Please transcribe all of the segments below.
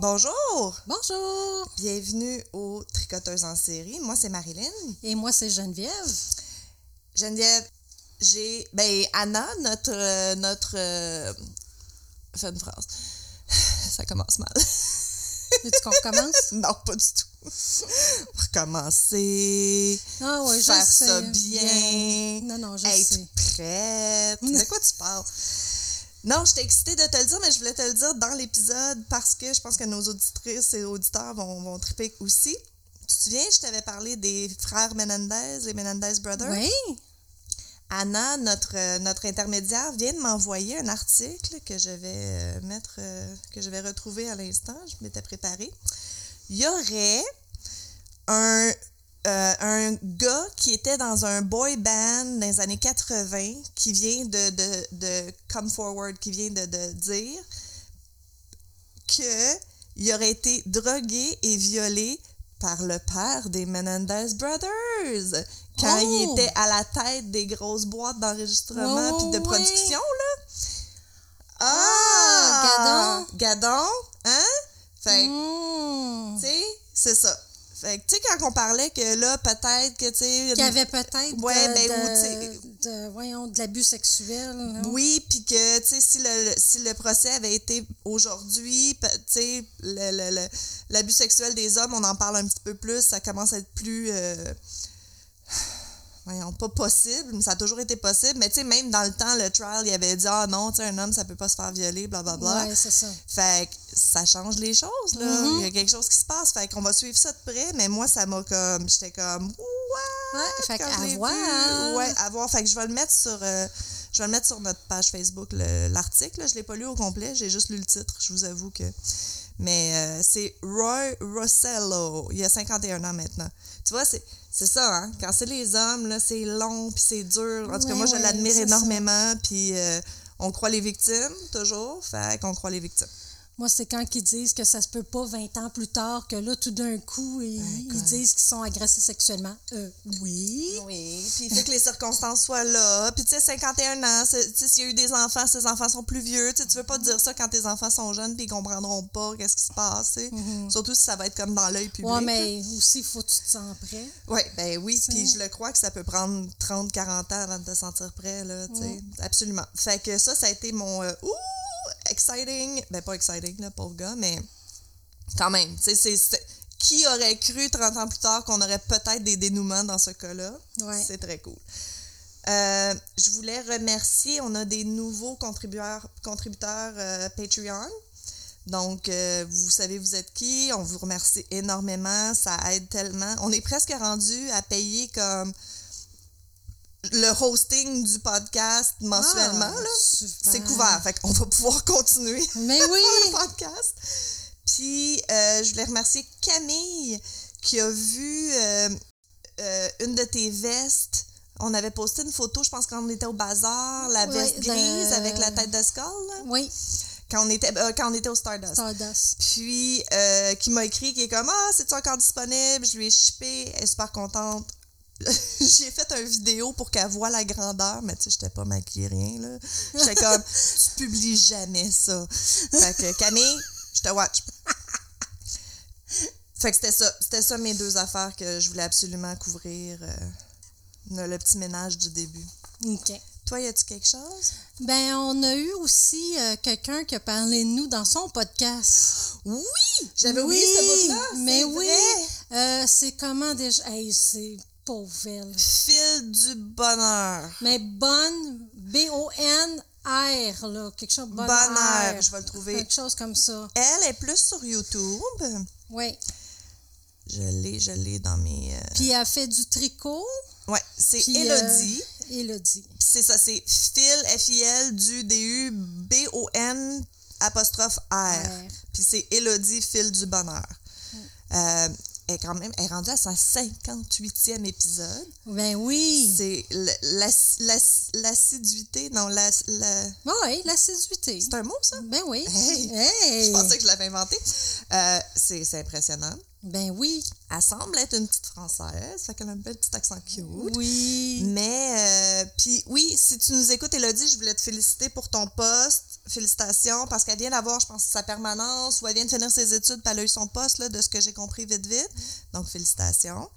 Bonjour! Bonjour! Bienvenue aux Tricoteuses en série. Moi, c'est Marilyn. Et moi, c'est Geneviève. Geneviève, j'ai. Ben, Anna, notre. euh, notre euh, Fais une phrase. Ça commence mal. Veux-tu qu'on recommence? non, pas du tout. Recommencer. Ah oui, je faire sais. ça bien. Non, non, je être sais. prête. De quoi tu parles? Non, j'étais excitée de te le dire, mais je voulais te le dire dans l'épisode parce que je pense que nos auditrices et auditeurs vont, vont triper aussi. Tu te souviens, je t'avais parlé des frères Menendez, les Menendez Brothers? Oui? Anna, notre, euh, notre intermédiaire, vient de m'envoyer un article que je vais euh, mettre, euh, que je vais retrouver à l'instant. Je m'étais préparée. Il y aurait un, euh, un gars qui était dans un boy band dans les années 80 qui vient de, de, de come forward, qui vient de, de dire qu'il aurait été drogué et violé par le père des Menendez Brothers quand il Oh! était à la tête des grosses boîtes d'enregistrement puis de production, là. Ah, Gadon, hein? Fait Mmh. tu sais, c'est ça. Fait que, tu sais, quand on parlait que là, peut-être que, tu sais... Qu'il y avait peut-être Ouais, de, ben, de- de- voyons, de l'abus sexuel. Oui, puis que, tu sais, si le, si le procès avait été aujourd'hui, tu sais, le- le- le- l'abus sexuel des hommes, on en parle un petit peu plus, ça commence à être plus... euh, voyons, pas possible, mais ça a toujours été possible. Mais, tu sais, même dans le temps, le trial, il avait dit, ah non, tu sais, un homme, ça peut pas se faire violer, blablabla. Ouais, c'est ça. Fait que ça change les choses, là. Mhm. Il y a quelque chose qui se passe. Fait qu'on va suivre ça de près, mais moi, ça m'a comme. J'étais comme. Ouais! Ouais, fait vu. voir. Ouais, à voir. Fait que je vais le mettre sur. euh, je vais le mettre sur notre page Facebook, le- l'article. là. Je l'ai pas lu au complet, j'ai juste lu le titre. Je vous avoue que. Mais euh, c'est Roy Rossello. Il a 51 ans maintenant. Tu vois, c'est. C'est ça, hein? Quand c'est les hommes, là, c'est long, puis c'est dur. En tout cas, moi, je l'admire énormément, puis euh, on croit les victimes, toujours. Fait qu'on croit les victimes. Moi, c'est quand ils disent que ça se peut pas 20 ans plus tard, que là, tout d'un coup, ils, ils disent qu'ils sont agressés sexuellement. Euh, oui. Oui, puis il faut que les circonstances soient là. Puis tu sais, 51 ans, s'il y a eu des enfants, ces enfants sont plus vieux. Tu veux pas dire ça quand tes enfants sont jeunes puis ils comprendront pas qu'est-ce qui se passe, sais. Surtout si ça va être comme dans l'œil public. Ouais, mais aussi, faut que tu te sens prêt. Oui, ben oui, puis je le crois que ça peut prendre 30, 40 ans avant de te sentir prêt, là. Absolument. Fait que ça, ça a été mon... euh, ouh, exciting. Ben pas exciting, là, pauvre gars, mais quand même, tu sais. Qui aurait cru 30 ans plus tard qu'on aurait peut-être des dénouements dans ce cas-là? Ouais. C'est très cool. Euh, je voulais remercier, on a des nouveaux contributeurs, contributeurs euh, Patreon. Donc, euh, vous savez, vous êtes qui. On vous remercie énormément. Ça aide tellement. On est presque rendu à payer comme le hosting du podcast mensuellement. Ah, là. C'est couvert. Fait qu'on va pouvoir continuer Mais oui. le podcast. Puis, euh, je voulais remercier Camille qui a vu euh, euh, une de tes vestes. On avait posté une photo, je pense, quand on était au bazar, la veste grise avec la tête de skull, là, Oui, quand, on était, euh, quand on était au Stardust. Stardust. Puis, euh, qui m'a écrit, qui est comme Ah, c'est-tu encore disponible? Je lui ai shippé, elle est super contente. J'ai fait une vidéo pour qu'elle voie la grandeur, mais tu sais, j'étais pas maquillée, rien, là. J'étais comme Tu publies jamais ça. Fait que Camille, je te watch. Fait que c'était ça. C'était ça mes deux affaires que je voulais absolument couvrir. euh, le, petit ménage du début. OK. Toi, y a-tu quelque chose? Ben, on a eu aussi euh, quelqu'un qui a parlé de nous dans son podcast. Oui! J'avais oublié ce bout-là. Mais oui. Euh, c'est comment déjà? Hey, c'est pauvre elle. Fil du bonheur. Mais bonne, B-O-N-R, là. Quelque chose, bonne Bonheur, je vais le trouver. Quelque chose comme ça. Elle est plus sur YouTube. Oui. Je l'ai, je l'ai dans mes. euh, Puis elle fait du tricot. Ouais, c'est Puis, Elodie. euh, c'est ça, c'est Phil, F-I-L, du D-U, B-O-N, apostrophe R. R. Puis c'est Elodie, Phil du bonheur. Euh, est quand même, est rendue à sa 58e épisode. Ben oui. C'est l'assiduité, non, la, la- Oui, l'assiduité. c'est un mot ça? Ben oui. Hey! Hey! Je pensais que je l'avais inventé. Euh, c'est impressionnant. Ben oui. Elle semble être une petite Française, fait qu'elle a un bel petit accent cute. Oui. Mais, euh, puis oui, si tu nous écoutes, Elodie, je voulais te féliciter pour ton poste. Félicitations, parce qu'elle vient d'avoir, je pense, sa permanence, ou elle vient de finir ses études, puis elle a eu son poste, là, de ce que j'ai compris vite, vite. Donc, félicitations.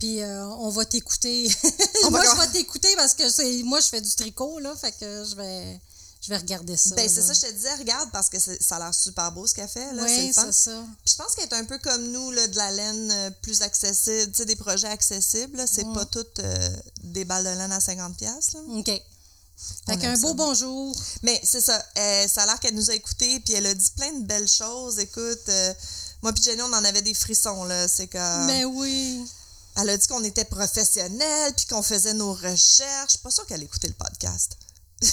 Puis euh, on va t'écouter. Moi, va- je vais t'écouter parce que c'est moi, je fais du tricot, là. Fait que je vais, je vais regarder ça. Ben, c'est ça, je te disais, regarde, parce que ça a l'air super beau ce qu'elle fait, là. Oui, c'est ça. Puis je pense qu'elle est un peu comme nous, là, de la laine euh, plus accessible, tu sais, des projets accessibles, là. C'est pas toutes euh, des balles de laine à 50$, piastres, là. OK. Fait qu'un beau bonjour. Mais c'est ça. euh, ça a l'air qu'elle nous a écoutés, puis elle a dit plein de belles choses. Écoute, euh, moi puis Jenny, on en avait des frissons, là. C'est que. Mais oui. Elle a dit qu'on était professionnels, puis qu'on faisait nos recherches. Je suis pas sûre qu'elle écoutait le podcast. Je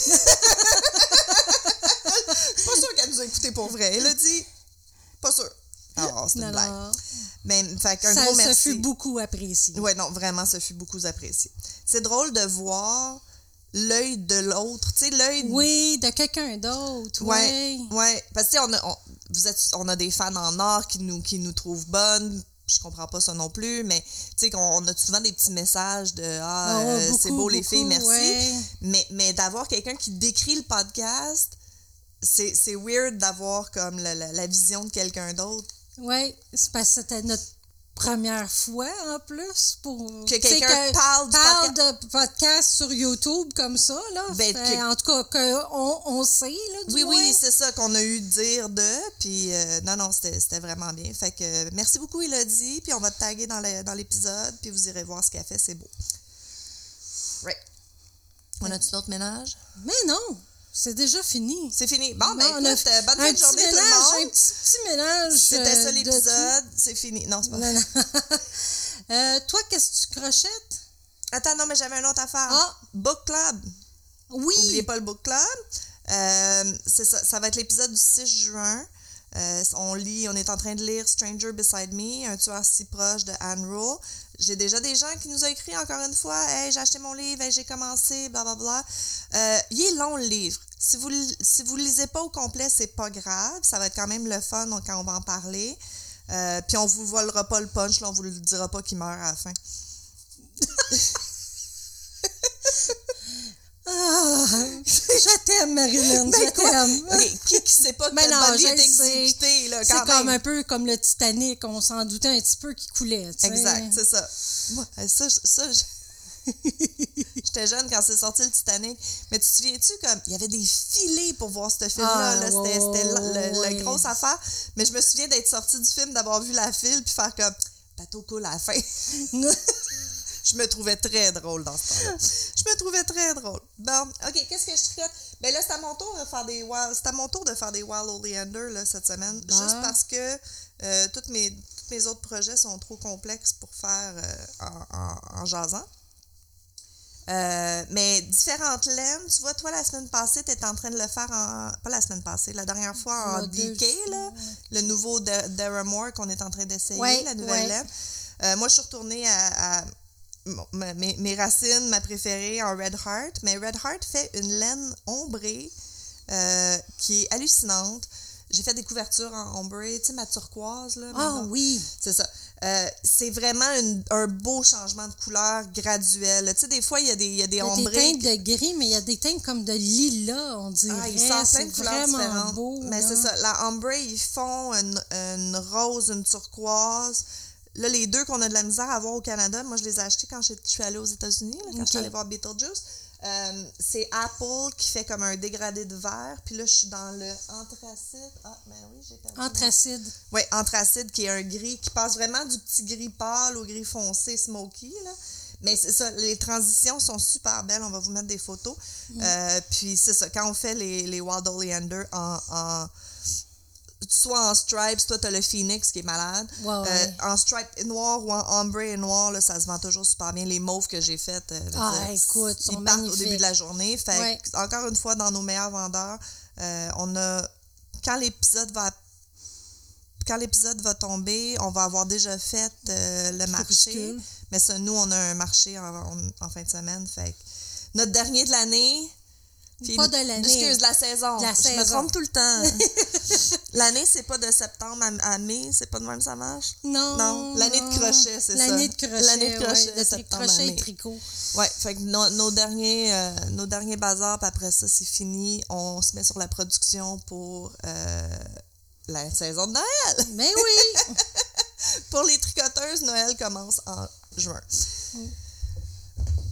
suis pas sûre qu'elle nous a écoutés pour vrai. Elle a dit. Pas sûre. Alors, c'est une blague. Mais, fait Ça, gros ça merci. fut beaucoup apprécié. Ouais, non, vraiment, ça fut beaucoup apprécié. C'est drôle de voir l'œil de l'autre. Tu sais, l'œil Oui, de quelqu'un d'autre. Ouais, Oui. ouais. Parce que, tu sais, on a, on, vous êtes, on a des fans en or qui nous, qui nous trouvent bonnes. Je comprends pas ça non plus, mais tu sais, qu'on on a souvent des petits messages de Ah, Ah, euh, beaucoup, c'est beau les filles, beaucoup, merci. ouais. Mais, mais d'avoir quelqu'un qui décrit le podcast, c'est c'est weird d'avoir comme la, la- la vision de quelqu'un d'autre. Oui, c'est parce que c'était notre première fois en plus pour Que quelqu'un que- parle du parle de podcast sur YouTube comme ça là. Ben, Fait, que- En tout cas que on, sait là du Oui, moins. oui, c'est ça qu'on a eu dire de. Puis, euh, non, non, c'était vraiment bien. Fait que merci beaucoup, Elodie. Puis, on va te taguer dans le- dans l'épisode. Puis, vous irez voir ce qu'elle fait. C'est beau. Right. On a-tu d'autres ménages? Mais non, c'est déjà fini. C'est fini. Bon, ben, Non, a euh, bonne un fin de petit journée, tout le Un monde. petit, petit ménage. C'était euh, ça de l'épisode. C'est fini. Non, c'est pas Non, non. Euh, toi, qu'est-ce que tu crochettes? Attends, non, mais j'avais une autre affaire. Ah. Book Club. Oui. N'oubliez pas le book club. Euh, c'est ça, ça va être l'épisode du 6 juin. Euh, on lit, on est en train de lire Stranger Beside Me, un tueur si proche de Anne Rule. J'ai déjà des gens qui nous ont écrit encore une fois Hey, j'ai acheté mon livre, hey, j'ai commencé, blablabla. Euh, il est long le livre. Si vous si vous le lisez pas au complet, c'est pas grave. Ça va être quand même le fun quand on va en parler. Euh, Puis on vous volera pas le punch, là, on vous le dira pas qu'il meurt à la fin. Ah, je t'aime, Marilyn. Ben, je t'aime. Ok, Qui qui sait pas que non, Bundy je est là, C'est comme un peu comme le Titanic, on s'en doutait un petit peu qu'il coulait. Exact, c'est ça. Moi, euh, ça, ça je- j'étais jeune quand c'est sorti le Titanic. Mais tu te souviens-tu, comme, il y avait des filets pour voir ce film-là. Ah. C'était la, le- la ouais. grosse affaire. Mais je me souviens d'être sortie du film, d'avoir vu la file, puis faire comme, bateau cool à la fin. je me trouvais très drôle dans ce temps-là. Je me trouvais très drôle. Bon, OK, qu'est-ce que je tricote? Ben là, c'est à mon tour de faire des wild, c'est à mon tour de faire des wild oleander là, cette semaine. Bon. Juste parce que euh, toutes mes, tous mes autres projets sont trop complexes pour faire euh, en, en, en jasant. Euh, mais différentes laines, tu vois, toi, la semaine passée, tu étais en train de le faire en. Pas la semaine passée, la dernière fois en DK, là, le nouveau de Deramore qu'on est en train d'essayer, Ouais, la nouvelle ouais. laine. Euh, moi, je suis retournée à, à ma- mes, mes racines, ma préférée en Red Heart. Mais Red Heart fait une laine ombrée euh, qui est hallucinante. J'ai fait des couvertures en ombré, tu sais, ma turquoise, là. Ah oui. C'est ça. Euh, c'est vraiment une- un beau changement de couleur graduel. Tu sais, des fois, il y a des, y a des Il y a des teintes de gris, mais il y a des teintes comme de lilas, on dirait. Ah, ils sortent plein de couleurs vraiment différentes. beau. Mais c'est ça. La ombre, ils font une, une rose, une turquoise. Là, les deux qu'on a de la misère à avoir au Canada, moi, je les ai achetés quand je suis allée aux États-Unis, là, quand je suis allée voir Beetlejuice. Euh, c'est Apple qui fait comme un dégradé de vert. Puis là, je suis dans le anthracite. Ah, ben oui, j'ai perdu. Anthracide. Oui, anthracite, qui est un gris qui passe vraiment du petit gris pâle au gris foncé smoky. Là. Mais c'est ça, les transitions sont super belles. On va vous mettre des photos. Euh, puis c'est ça, quand on fait les, les Wild Oleander en, en- soit en stripes, toi, tu as le Phoenix qui est malade. Ouais, ouais. Euh, en stripe noir ou en ombre et noir, là, ça se vend toujours super bien. Les mauves que j'ai faites, euh, Ah, dire, écoute, ils sont partent au début de la journée. Fait Ouais. que, encore une fois, dans nos meilleurs vendeurs, euh, on a quand l'épisode va quand l'épisode va tomber, on va avoir déjà fait euh, le marché. Mais ça, nous, on a un marché en, en- en fin de semaine. Fait que notre dernier de l'année. Pas de l'année. Excuse, de la saison. La Je me saison. trompe tout le temps. L'année, c'est pas de septembre à, mai, c'est pas de même ça marche? Non. Non, l'année de crochet, c'est ça. L'année de crochet. L'année de crochet, ouais, septembre crochet et tricot. Ouais, fait que no- nos, derniers, euh, nos derniers bazars, puis après ça, c'est fini. On se met sur la production pour euh, la saison de Noël. Ben oui. Pour les tricoteuses, Noël commence en juin.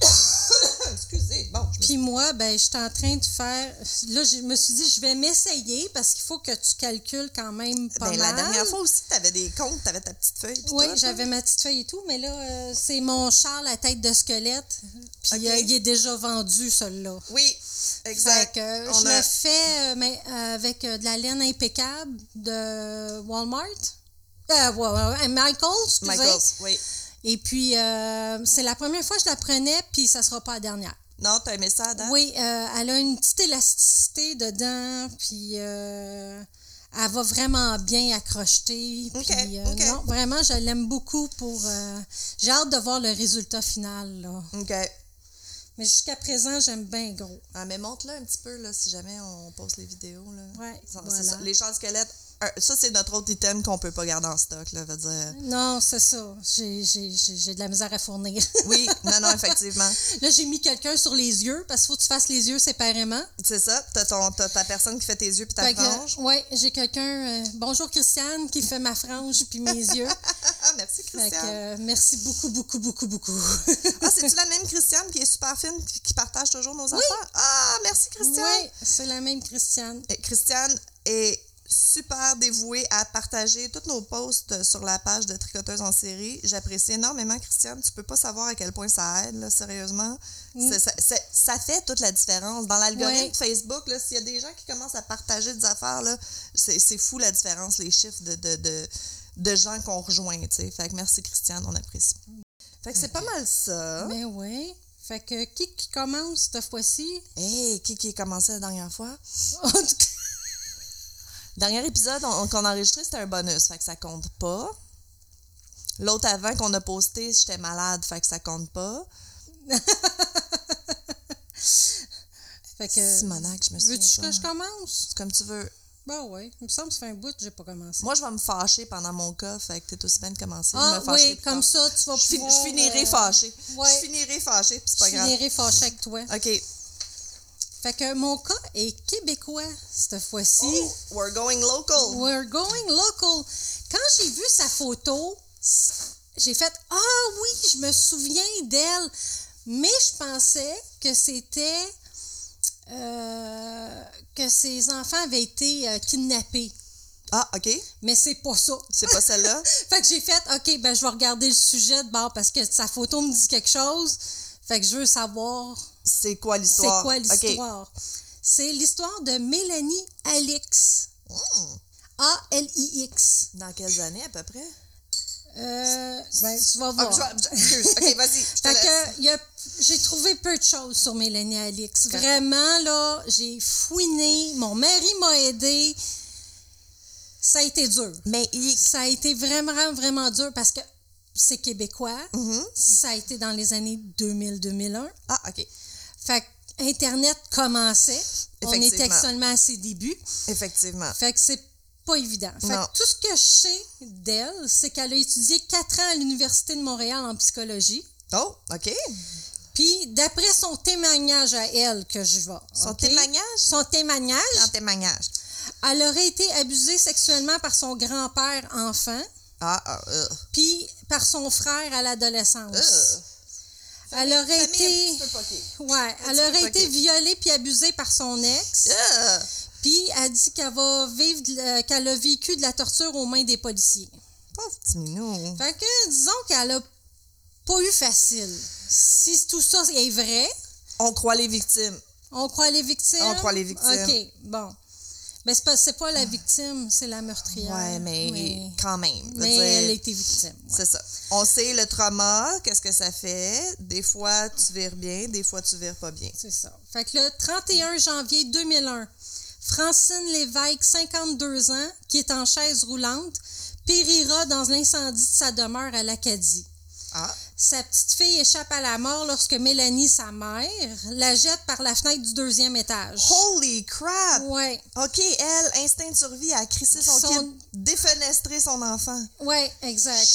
Excusez, bon, Puis moi, ben, je suis en train de faire. Là, je me suis dit, je vais m'essayer parce qu'il faut que tu calcules quand même pas Ben, mal. la dernière fois aussi, tu avais des comptes, tu avais ta petite feuille. Oui, j'avais ma petite feuille et tout, mais là, euh, c'est mon Charles à tête de squelette. Puis euh, il est déjà vendu, celui-là. Oui, Fait exact. que euh, On je a- le fais euh, mais, avec de la laine impeccable de Walmart. Michael, excusez. Michaels, oui. Et puis, euh, c'est la première fois que je la prenais, puis ça sera pas la dernière. Non, t'as aimé ça, Adam? Oui, euh, elle a une petite élasticité dedans, puis euh, elle va vraiment bien accrocher. Ok, puis, euh. Non, vraiment, je l'aime beaucoup pour... euh, J'ai hâte de voir le résultat final, là. OK. Mais jusqu'à présent, j'aime bien gros. Ah, mais montre-le un petit peu, là, si jamais on poste les vidéos. Là. Ouais, voilà. ça. Les chants squelettes, ça, c'est notre autre item qu'on peut pas garder en stock. Là, veut dire... Non, c'est ça. J'ai- J'ai j'ai- j'ai de la misère à fournir. Oui, non, non, effectivement. Là, j'ai mis quelqu'un sur les yeux, parce qu'il faut que tu fasses les yeux séparément. C'est ça. T'as, ton, t'as ta personne qui fait tes yeux puis ta Fait frange. ouais, j'ai quelqu'un... euh, bonjour, Christiane, qui fait ma frange puis mes yeux. Merci, Fait que, Christiane. euh, merci beaucoup, beaucoup, beaucoup, beaucoup. Ah, c'est-tu la même Christiane qui est super fine puis qui partage toujours nos affaires? Ah, merci, Christiane. Oui, c'est la même Christiane. Et Christiane est super dévouée à partager tous nos posts sur la page de Tricoteuse en série. J'apprécie énormément, Christiane. Tu peux pas savoir à quel point ça aide, là, sérieusement. C'est- Ça, ça- ça fait toute la différence. Dans l'algorithme. Facebook, s'il y a des gens qui commencent à partager des affaires, c'est fou la différence, les chiffres de, de, de, de gens qu'on rejoint. tu sais. Fait que merci, Christiane, on apprécie. Fait que c'est pas mal ça. Mais oui. Fait que qui qui commence cette fois-ci? Hey, qui qui a commencé la dernière fois? Dernier épisode on- qu'on a enregistré, c'était un bonus, fait que ça compte pas. L'autre avant qu'on a posté, j'étais malade, fait que ça compte pas. fait que. Simonac, je me souviens Veux-tu que je commence? C'est comme tu veux. Ben oui. Il me semble que ça fait un bout que j'ai pas commencé. Moi, je vais me fâcher pendant mon cas, fait que t'es aussi bien de commencer. ah je me oui, comme tard. ça, tu vas Je, pouvoir... je finirai euh, fâchée. ouais. Je finirai fâchée, puis c'est Je pas grave. finirai fâchée avec toi. OK. Fait que mon cas est québécois cette fois-ci. Oh, we're going local. We're going local. Quand j'ai vu sa photo, j'ai fait Ah oui, je me souviens d'elle. Mais je pensais que c'était euh, que ses enfants avaient été euh, kidnappés. Ah, OK. Mais c'est pas ça. C'est pas celle-là? Fait que j'ai fait OK, ben je vais regarder le sujet de bord parce que sa photo me dit quelque chose. Fait que je veux savoir C'est quoi c'est l'histoire? quoi OK. l'histoire? C'est l'histoire de Mélanie Alix. Hmm. A-L-I-X. Dans quelles années, à peu près? Euh, ben, tu vas Ah, voir. je vais- je- excuse. OK, vas-y. je te Fait laisse. que, il y a- j'ai trouvé peu de choses sur Mélanie Alix. Vraiment, là, j'ai fouiné. Mon mari m'a aidé. Ça a été dur. Mais il... Ça a été vraiment, vraiment dur parce que c'est québécois. Mhm. Ça a été dans les années 2000-2001. Ah, OK. Fait que Internet commençait. On était seulement à ses débuts. Effectivement. Fait que c'est pas évident. Fait que tout ce que je sais d'elle, c'est qu'elle a étudié quatre ans à l'Université de Montréal en psychologie. Oh, OK. Puis, d'après son témoignage à elle que je vois. Son témoignage? Son témoignage, En témoignage. elle aurait été abusée sexuellement par son grand-père enfant, Ah, ah, euh. puis par son frère à l'adolescence. Euh. Elle aurait été. Ouais, elle aurait été violée puis abusée par son ex. Euh. Puis elle dit qu'elle va vivre qu'elle a vécu de la torture aux mains des policiers. Pauvre petit minou. Fait que disons qu'elle a pas eu facile. Si tout ça est vrai, On croit les victimes. on croit les victimes? On croit les victimes. OK, bon. Mais c'est pas, c'est pas la victime, c'est la meurtrière. Ouais, mais, Mais, quand même. mais dire, elle a été victime. ouais. C'est ça. On sait le trauma, qu'est-ce que ça fait. Des fois, tu vires bien, des fois, tu vires pas bien. C'est ça. Fait que le 31 janvier 2001, Francine Lévesque, 52 ans, qui est en chaise roulante, périra dans l'incendie de sa demeure à l'Acadie. Ah, Sa petite fille échappe à la mort lorsque Mélanie, sa mère, la jette par la fenêtre du deuxième étage. holy crap! Ouais, OK, elle, instinct de survie, a crissé son, Son- kid, défenestré son enfant. ouais, exact.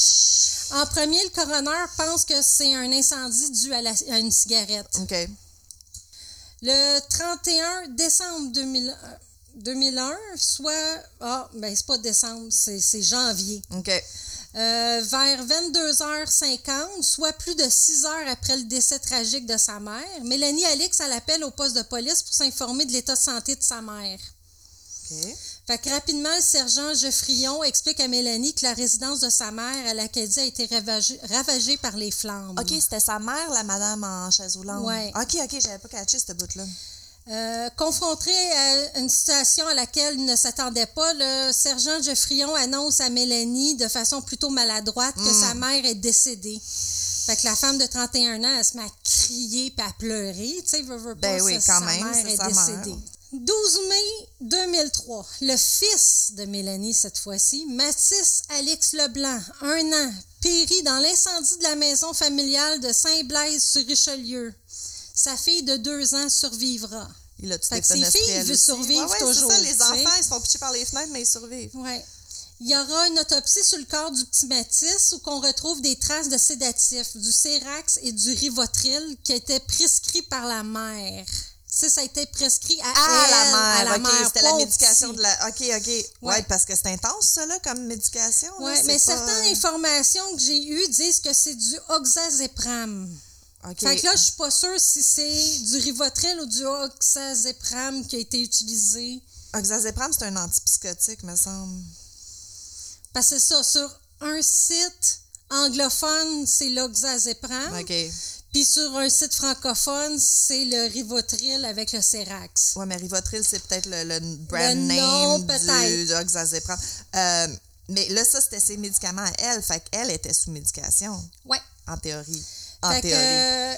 En premier, le coroner pense que c'est un incendie dû à, la- à une cigarette. OK. Le 31 décembre 2001, 2001 soit. Ah, ben c'est pas décembre, c'est c'est janvier. OK. Euh, vers 22h50, soit plus de 6 heures après le décès tragique de sa mère, Mélanie Alix appelle au poste de police pour s'informer de l'état de santé de sa mère. OK. Fait que rapidement, le sergent Geoffrion explique à Mélanie que la résidence de sa mère à l'Acadie a été ravagée, ravagée par les flammes. OK, c'était sa mère, la madame en chaise roulante. Ouais. OK, OK, j'avais pas catché ce bout-là. Euh, confronté à une situation à laquelle il ne s'attendait pas, le sergent Geoffrion annonce à Mélanie de façon plutôt maladroite que Mm. sa mère est décédée. Fait que la femme de 31 ans, elle se met à crier puis à pleurer. Tu sais, veut, veut pas, Ben oui, quand sa même, mère est mère. décédée. 12 mai 2003, le fils de Mélanie cette fois-ci, Mathis Alix Leblanc, un an, périt dans l'incendie de la maison familiale de Saint-Blaise-sur-Richelieu. Sa fille de deux ans survivra. Il a tout Fait que ses filles, veulent survivre ouais, toujours, C'est ça, les tu sais. enfants, ils se font picher par les fenêtres, mais ils survivent. Ouais. Il y aura une autopsie sur le corps du petit Mathis où qu'on retrouve des traces de sédatifs, du Cérax et du Rivotril qui étaient prescrits par la mère. Sais, ça a été prescrit à, Ah, elle, la à mère, la OK, mère, c'était la médication de la... OK, OK. Ouais, Ouais. parce que c'est intense, ça, là, comme médication. Ouais, c'est mais pas- certaines informations que j'ai eues disent que c'est du oxazépram. OK. Fait que là, je suis pas sûre si c'est du Rivotril ou du oxazépram qui a été utilisé. Oxazépam, c'est un antipsychotique, me semble. Parce que c'est ça, sur un site anglophone, c'est l'oxazépram. OK. Puis sur un site francophone, c'est le Rivotril avec le Cérax. Ouais, mais Rivotril, c'est peut-être le, le brand Le name nom, du, peut-être. du Oxazépam. Euh, mais là, ça, c'était ses médicaments à elle. Fait qu'elle était sous médication, Ouais. en théorie. En Fait théorie. euh,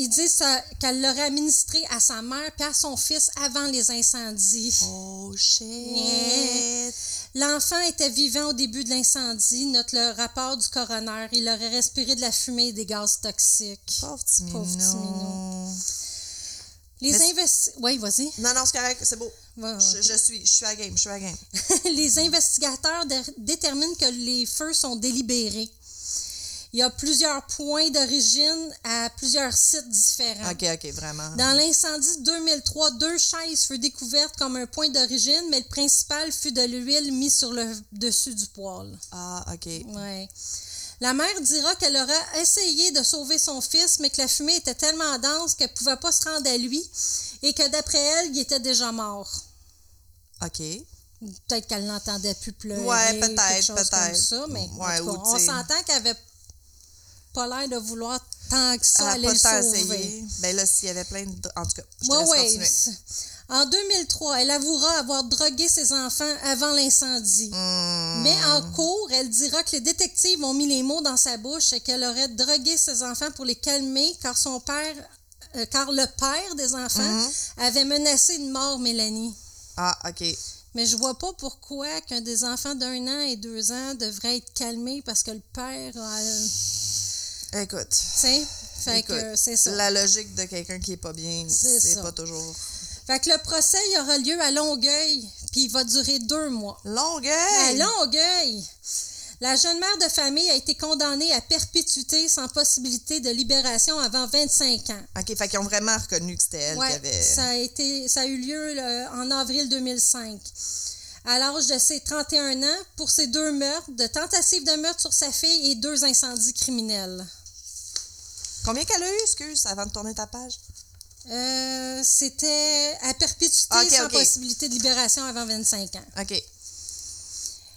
ils disent qu'elle l'aurait administré à sa mère puis à son fils avant les incendies. Oh, shit. Yeah. L'enfant était vivant au début de l'incendie, note le rapport du coroner. Il aurait respiré de la fumée et des gaz toxiques. Pauvre petit. Pauvre minou. Les investi... Oui, vas-y. Non, non, c'est correct, c'est beau. Je, suis, je suis à game, je suis à game. les investigateurs dé- déterminent que les feux sont délibérés. Il y a plusieurs points d'origine à plusieurs sites différents. OK, OK, vraiment. Dans l'incendie de 2003, deux chaises furent découvertes comme un point d'origine, mais le principal fut de l'huile mise sur le dessus du poêle. Ah, OK. Ouais. La mère dira qu'elle aurait essayé de sauver son fils, mais que la fumée était tellement dense qu'elle ne pouvait pas se rendre à lui et que d'après elle, il était déjà mort. OK. Peut-être qu'elle n'entendait plus pleurer. Ouais, peut-être, peut-être. ça, mais en Ouais, tout cas, ou on s'entend qu'elle avait pas l'air de vouloir tant que ça aller pas le sauver. essayé. Ben là, s'il y avait plein de... En tout cas, je te laisse ouais. continuer. En 2003, elle avouera avoir drogué ses enfants avant l'incendie. Hmm. Mais en cours, elle dira que les détectives ont mis les mots dans sa bouche et qu'elle aurait drogué ses enfants pour les calmer car son père, euh, car le père des enfants Mhm. avait menacé de mort Mélanie. Ah, OK. Mais je vois pas pourquoi qu'un des enfants d'un an et deux ans devrait être calmé parce que le père a... Écoute, sais? Fait écoute, que c'est ça. la logique de quelqu'un qui est pas bien, C'est pas toujours... Fait que le procès, il aura lieu à Longueuil, puis il va durer deux mois. À Longueuil! Longueuil! La jeune mère de famille a été condamnée à perpétuité sans possibilité de libération avant 25 ans. OK, fait qu'ils ont vraiment reconnu que c'était elle qui avait... ça, a été, ça a eu lieu en avril 2005. À l'âge de ses 31 ans, pour ses deux meurtres, de tentatives de meurtre sur sa fille et deux incendies criminels. Combien qu'elle a eu, excuse, avant de tourner ta page? Euh, C'était à perpétuité Ok, sans ok. possibilité de libération avant 25 ans. OK.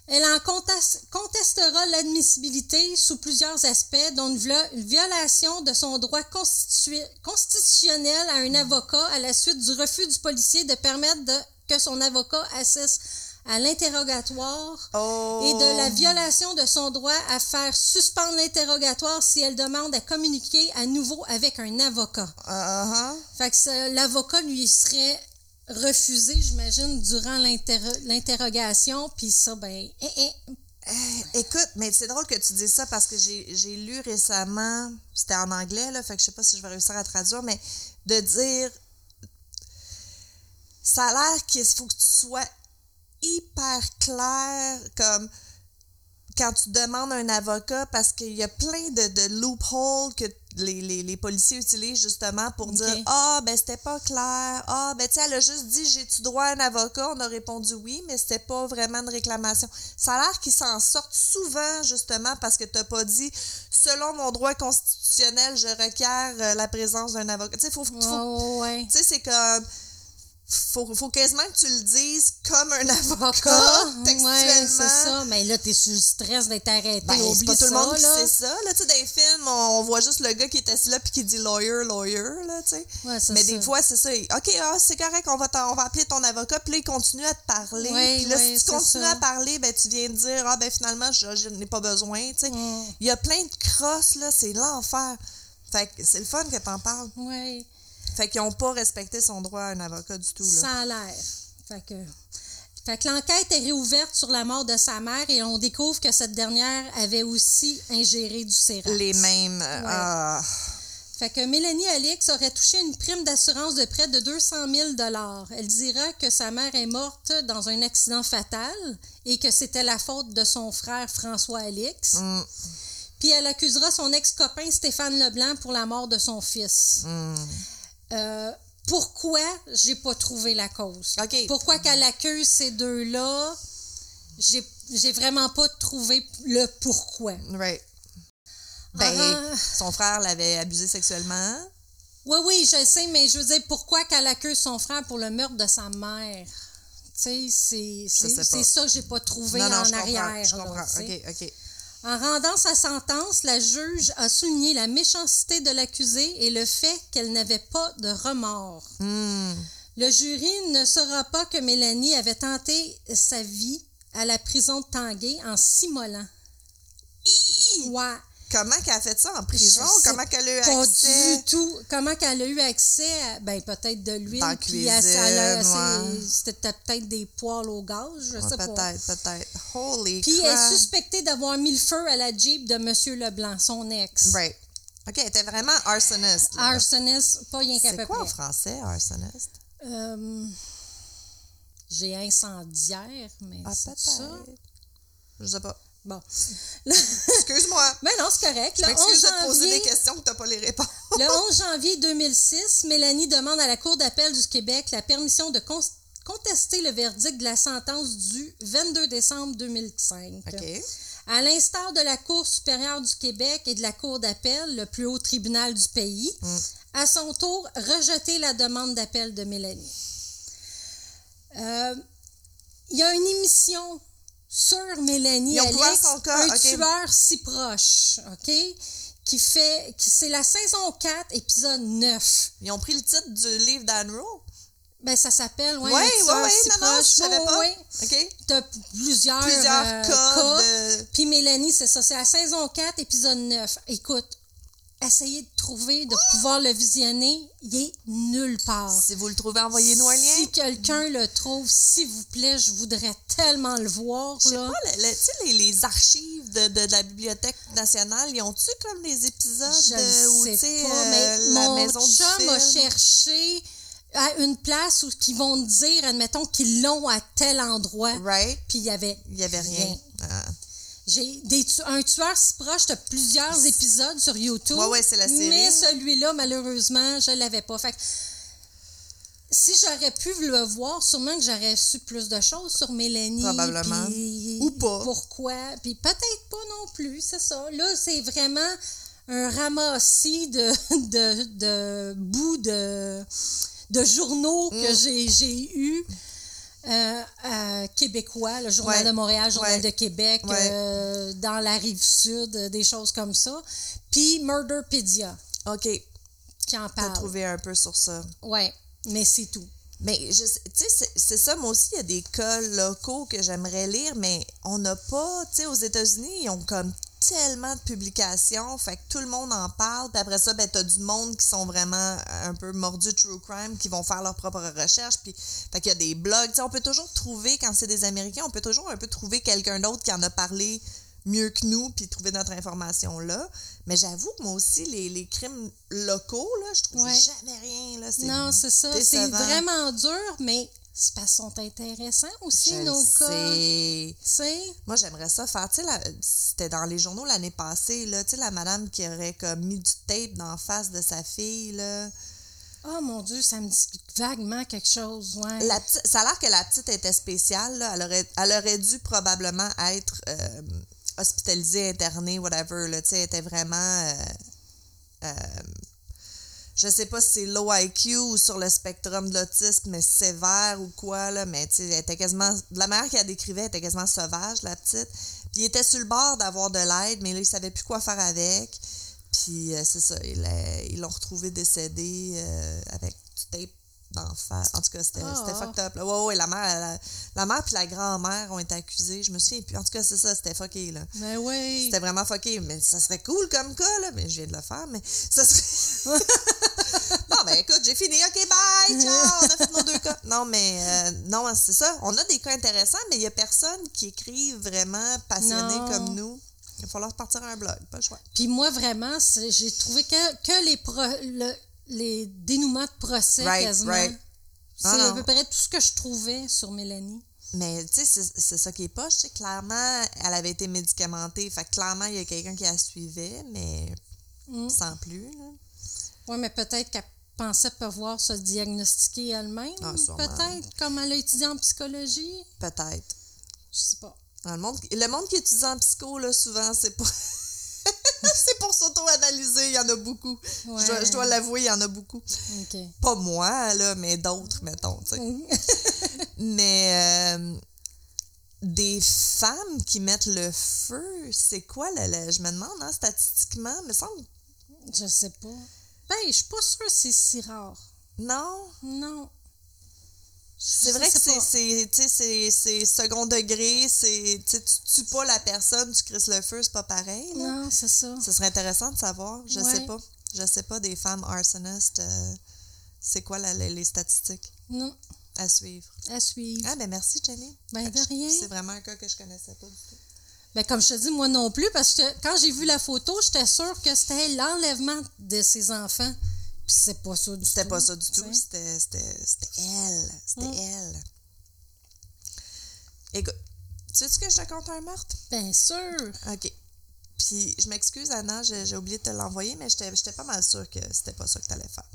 Elle en conteste- contestera l'admissibilité sous plusieurs aspects, dont une, viola- une violation de son droit constitu- constitutionnel à un avocat à la suite du refus du policier de permettre de- que son avocat assiste à l'interrogatoire Oh! et de la violation de son droit à faire suspendre l'interrogatoire si elle demande à communiquer à nouveau avec un avocat. Uh-huh. Fait que l'avocat lui serait refusé, j'imagine, durant l'inter- l'interrogation, puis ça, ben, eh, eh, Euh, écoute, mais c'est drôle que tu dises ça parce que j'ai j'ai lu récemment, c'était en anglais, là, fait que je sais pas si je vais réussir à traduire, mais de dire ça a l'air qu'il faut que tu sois hyper clair comme quand tu demandes un avocat parce qu'il y a plein de, de loopholes que les, les, les policiers utilisent justement pour dire Ah, ben c'était pas clair. Ah, ben tu sais, elle a juste dit J'ai-tu droit à un avocat On a répondu oui, mais c'était pas vraiment une réclamation. Ça a l'air qu'ils s'en sortent souvent justement parce que t'as pas dit Selon mon droit constitutionnel, je requiers euh, la présence d'un avocat. Tu sais, faut, faut, ouais. tu sais, c'est comme. Faut, faut quasiment que tu le dises comme un avocat, textuellement. ouais, c'est ça. Mais là, t'es sur le stress d'être arrêté. Ben, c'est pas tout le monde qui là. sait ça. Là, tu sais, dans les films, on, voit juste le gars qui est assis là puis qui dit lawyer, lawyer, là, tu sais. Ouais, c'est Mais ça. des fois, c'est ça. OK, ah, c'est correct, on va, t'en- on va appeler ton avocat, puis là, il continue à te parler. Ouais, puis là, si tu continues ça. à parler, ben, tu viens de dire, ah, ben, finalement, je, je n'ai pas besoin, tu sais. Il y a plein de crosses, là, c'est l'enfer. Fait que c'est le fun que t'en parles. Ouais. Fait qu'ils n'ont pas respecté son droit à un avocat du tout, là. Ça a l'air. Fait que, fait que l'enquête est réouverte sur la mort de sa mère et on découvre que cette dernière avait aussi ingéré du sérum. Les mêmes. euh, ah. Fait que Mélanie Alix aurait touché une prime d'assurance de près de 200 000 Elle dira que sa mère est morte dans un accident fatal et que c'était la faute de son frère François Alix. Mm. Puis elle accusera son ex-copain Stéphane Leblanc pour la mort de son fils. Mm. Euh, pourquoi j'ai pas trouvé la cause? Pourquoi qu'elle accuse ces deux-là? J'ai j'ai vraiment pas trouvé le pourquoi. Right. Ben, Ah. son frère l'avait abusé sexuellement. Oui, oui, je sais, mais je veux dire, pourquoi qu'elle accuse son frère pour le meurtre de sa mère? Tu sais, c'est- c'est ça que j'ai pas trouvé non, non, en je comprends. arrière. Je là, comprends. tu sais. OK, OK. En rendant sa sentence, la juge a souligné la méchanceté de l'accusée et le fait qu'elle n'avait pas de remords. Hmm. Le jury ne saura pas que Mélanie avait tenté sa vie à la prison de Tanguay en s'immolant. Ouais. Comment qu'elle a fait ça en prison? Je Comment qu'elle a eu Pas accès? du tout. Comment qu'elle a eu accès à, ben peut-être de l'huile, Dans puis cuisine, ouais. c'était peut-être des poêles au gaz, je Ouais, sais pas. peut-être, peut-être. Holy Puis elle est suspectée d'avoir mis le feu à la Jeep de M. Leblanc, son ex. Right. OK, elle était vraiment arsoniste. là. Arsoniste, pas rien qu'à peu C'est quoi en près. français, arsoniste? Euh, J'ai incendiaire, mais Ah, c'est ça. Je sais pas. Bon. Excuse-moi. Ben non, c'est correct. Je Le 11 m'excuse de te poser janvier, des questions que t'as pas les réponses. Le 11 janvier 2006, Mélanie demande à la Cour d'appel du Québec la permission de contester le verdict de la sentence du 22 décembre 2005. OK. À l'instar de la Cour supérieure du Québec et de la Cour d'appel, le plus haut tribunal du pays, Mm. à son tour, rejeté la demande d'appel de Mélanie. Euh, Il y a une émission sur Mélanie Alix, cas, un ok. tueur si proche, OK? Qui fait, c'est la saison 4, épisode 9. Ils ont pris le titre du livre d'Anne Rowe. Ben, ça s'appelle, ouais, Oui, oui, oui, si non, non, proche. je savais pas. OK? T'as plusieurs, Plusieurs euh, cas de- Puis Mélanie, c'est ça, c'est la saison 4, épisode 9. Écoute, essayez de trouver, de pouvoir le visionner, il est nulle part. Si vous le trouvez, envoyez-nous un lien. Si quelqu'un le trouve, s'il vous plaît, je voudrais tellement le voir. Je sais là. pas, le- le- tu sais, les, les archives de, de, de la Bibliothèque nationale, ils ont-tu comme des épisodes Je où, tu sais euh, mais la mon maison du chum a cherché à une place où ils vont dire, admettons, qu'ils l'ont à tel endroit, Right? puis il y avait Il y avait rien. Rien. Ah. J'ai des tu- un tueur si proche de plusieurs épisodes sur YouTube. Ouais, ouais, c'est la série. Mais celui-là, malheureusement, je l'avais pas. Fait que si j'aurais pu le voir, sûrement que j'aurais su plus de choses sur Mélanie. Probablement. Ou pas. Pourquoi. Puis peut-être pas non plus, c'est ça. Là, c'est vraiment un ramassis de, de, de bouts de, de journaux que Mm. j'ai, j'ai eus. Euh, euh, québécois, le Journal Ouais. de Montréal, Journal Ouais. de Québec, Ouais. euh, dans la rive sud, euh, des choses comme ça. Puis Murderpedia, OK. qui en T'as parle. trouvé un peu sur ça. Ouais, mais c'est tout. Mais tu sais, c'est- c'est ça, moi aussi, il y a des cas locaux que j'aimerais lire, mais on n'a pas, tu sais, aux États-Unis, ils ont comme tellement de publications, fait que tout le monde en parle. Puis après ça, ben, t'as du monde qui sont vraiment un peu mordus true crime, qui vont faire leur propre recherche. Puis, fait qu'il y a des blogs. On peut toujours trouver, quand c'est des Américains, on peut toujours un peu trouver quelqu'un d'autre qui en a parlé mieux que nous, puis trouver notre information là. Mais j'avoue que moi aussi, les, les crimes locaux, là, je trouve Ouais. jamais rien. Là, Non, c'est ça. C'est vraiment dur, mais c'est parce sont intéressants aussi, Je nos cas. sais. Moi, j'aimerais ça faire, tu sais, c'était dans les journaux l'année passée, là, tu sais, la madame qui aurait comme mis du tape dans la face de sa fille, là. Oh mon Dieu, ça me dit vaguement quelque chose, ouais. La petite- ça a l'air que la petite était spéciale, là. Elle aurait, elle aurait dû probablement être euh, hospitalisée, internée, whatever, là, tu sais, elle était vraiment... euh, euh, je sais pas si c'est low IQ ou sur le spectrum de l'autisme, mais sévère ou quoi, là, mais elle était quasiment... De la manière qu'elle décrivait, elle était quasiment sauvage, la petite. Puis il était sur le bord d'avoir de l'aide, mais là, il savait plus quoi faire avec. Puis euh, c'est ça, ils l'ont retrouvé décédé euh, avec du tape d'en face. En tout cas, c'était Ah. c'était fucked up. Là. Ouais, ouais, la mère, elle- la mère puis la grand-mère ont été accusées. Je me souviens plus. En tout cas, c'est ça, c'était fucké, là. Mais oui. C'était vraiment fucké, mais ça serait cool comme cas, là. Mais je viens de le faire, mais ça serait. non, ben écoute, j'ai fini. OK, bye, ciao. On a fait nos deux cas. Non, mais euh, non, c'est ça. On a des cas intéressants, mais il y a personne qui écrit vraiment passionné Non. comme nous. Il va falloir partir un blog, pas le choix. Puis moi, vraiment, j'ai trouvé que, que les, pro- le- les dénouements de procès, Right, quasiment. right. C'est Ah, à peu près tout ce que je trouvais sur Mélanie. Mais tu sais, c'est- ça qui est poche. Clairement, elle avait été médicamentée. Fait que clairement, il y a quelqu'un qui la suivait, mais Mm. sans plus. Là. Oui, mais peut-être qu'elle pensait pouvoir se diagnostiquer elle-même. Ah, peut-être, comme elle a étudié en psychologie. Peut-être. Je sais pas. Le monde, le monde qui étudie en psycho, là, souvent, c'est pour. c'est pour s'auto-analyser. Il y en a beaucoup. Je dois, Ouais. je dois l'avouer, il y en a beaucoup. Pas moi, là, mais d'autres, mettons. tu sais. mais euh, des femmes qui mettent le feu, c'est quoi, le, le- je me demande, hein, statistiquement, me semble. Je sais pas. Ben, je suis pas sûre que c'est si rare. Non? Non. C'est vrai que c'est, second degré, c'est, tu tues pas la personne, tu crisses le feu, c'est pas pareil. Là. Non, c'est ça. Ce serait intéressant de savoir. Je Ouais. sais pas. Je sais pas des femmes arsonistes. euh, c'est quoi la- les statistiques Non. à suivre? À suivre. Ah, ben merci, Jenny. Ben, de rien. C'est vraiment un cas que je connaissais pas du tout. Ben, comme je te dis, moi non plus, parce que quand j'ai vu la photo, j'étais sûre que c'était l'enlèvement de ses enfants. Puis c'est pas ça du tout. C'était pas ça du tout. C'était, c'était, c'était elle. C'était Mm. elle. Écoute, tu sais que je te compte un meurtre? Bien sûr. OK. Puis, je m'excuse, Anna, j'ai j'ai oublié de te l'envoyer, mais j'étais j'étais pas mal sûre que c'était pas ça que tu allais faire.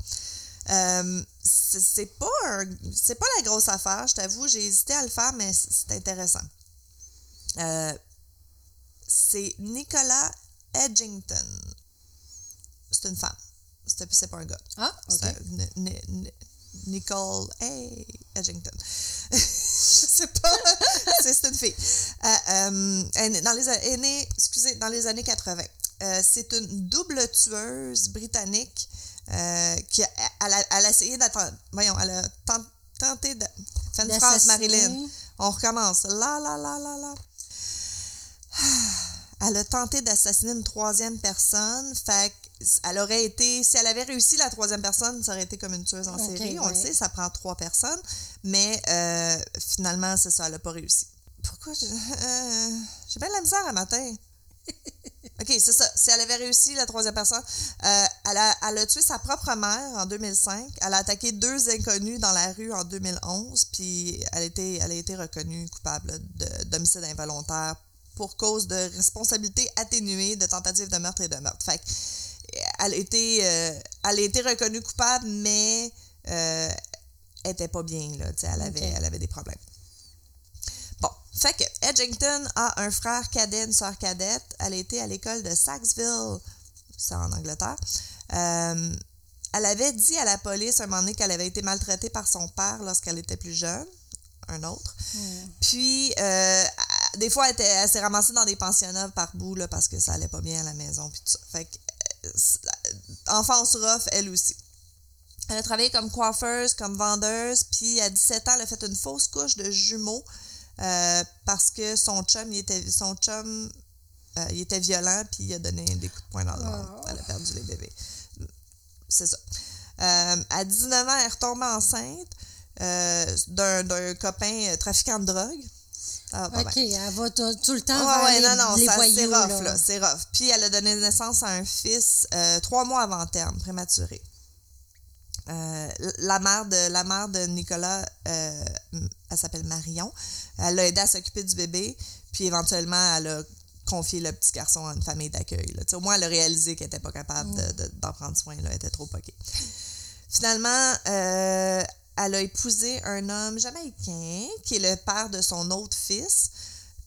Euh, c'est c'est pas, un- c'est pas la grosse affaire, je t'avoue. J'ai hésité à le faire, mais c'est intéressant. Euh, c'est Nicolas Edgington. C'est une femme. C'est c'est pas un gars. Ah, OK. C'est Nicole hey, Edgington. je sais pas. c'est c'est une fille. Euh, euh, dans les, a- elle est née, excusez, dans les années 80. Euh, c'est une double tueuse britannique euh, qui a, elle, a, elle a essayé d'attendre. Voyons, elle a tent- tenté de. Fais une phrase. Marilyn. On recommence. La, la, la, la, la. Elle a tenté d'assassiner une troisième personne. Fait elle aurait été. Si elle avait réussi la troisième personne, ça aurait été comme une tueuse en série. On le sait, ça prend trois personnes. Mais euh, finalement, c'est ça, elle n'a pas réussi. Pourquoi je- euh, J'ai bien de la misère à matin. OK, c'est ça. Si elle avait réussi la troisième personne, euh, elle, a, elle a tué sa propre mère en 2005. Elle a attaqué deux inconnus dans la rue en 2011. Puis elle a été, elle a été reconnue coupable de- d'homicide involontaire pour cause de responsabilité atténuée de tentative de meurtre et de meurtre. Fait que, elle a été, euh, elle a été reconnue coupable, mais euh, elle était pas bien, là. Elle avait, elle avait des problèmes. Bon, fait que Edgington a un frère cadet, une soeur cadette. Elle a été à l'école de Saxville, c'est en Angleterre. Euh, elle avait dit à la police un moment donné qu'elle avait été maltraitée par son père lorsqu'elle était plus jeune, un autre. Puis, euh, à- des fois, elle, était- elle s'est ramassée dans des pensionnats par bout là, parce que ça allait pas bien à la maison. Puis tout ça. Fait que, enfance rough, elle aussi. Elle a travaillé comme coiffeuse, comme vendeuse, puis à 17 ans, elle a fait une fausse couche de jumeaux euh, parce que son chum, il était, son chum Euh, il était violent, puis il a donné des coups de poing dans le ventre. Oh. Elle a perdu les bébés. C'est ça. Euh, à 19 ans, elle retombe enceinte euh, d'un copain euh, trafiquant de drogue. Ça va pas OK, bien. elle va tout, le temps Ouais, vers ouais, les, non, non, les ça, c'est rough, là. là. C'est rough. Puis elle a donné naissance à un fils euh, trois mois avant terme, prématuré. Euh, la mère de la mère de Nicolas, euh, elle s'appelle Marion. Elle l'a aidé à s'occuper du bébé, puis éventuellement elle a confié le petit garçon à une famille d'accueil. Au moins, elle a réalisé qu'elle n'était pas capable de- de- d'en prendre soin. Là. Elle était trop poquée. Finalement, euh, elle a épousé un homme jamaïcain qui est le père de son autre fils.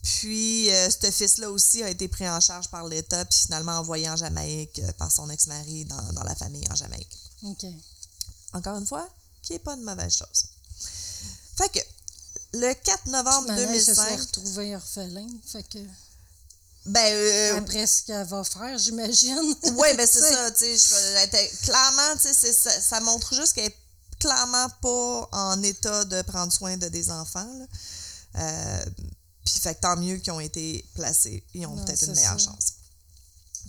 Puis, euh, ce fils-là aussi a été pris en charge par l'État, puis finalement envoyé en Jamaïque euh, par son ex-mari dans, dans la famille en Jamaïque. OK. Encore une fois, qui n'est pas une mauvaise chose. Fait que, le 4 novembre Finalement, elle se serait 2005, retrouvée orphelin. Fait que, ben, euh, après ce qu'elle va faire, j'imagine. Oui, ben c'est ça, clairement, ça, ça montre juste qu'elle clairement pas en état de prendre soin de des enfants. Euh, puis fait que tant mieux qu'ils ont été placés, ils ont peut-être une meilleure ça. chance.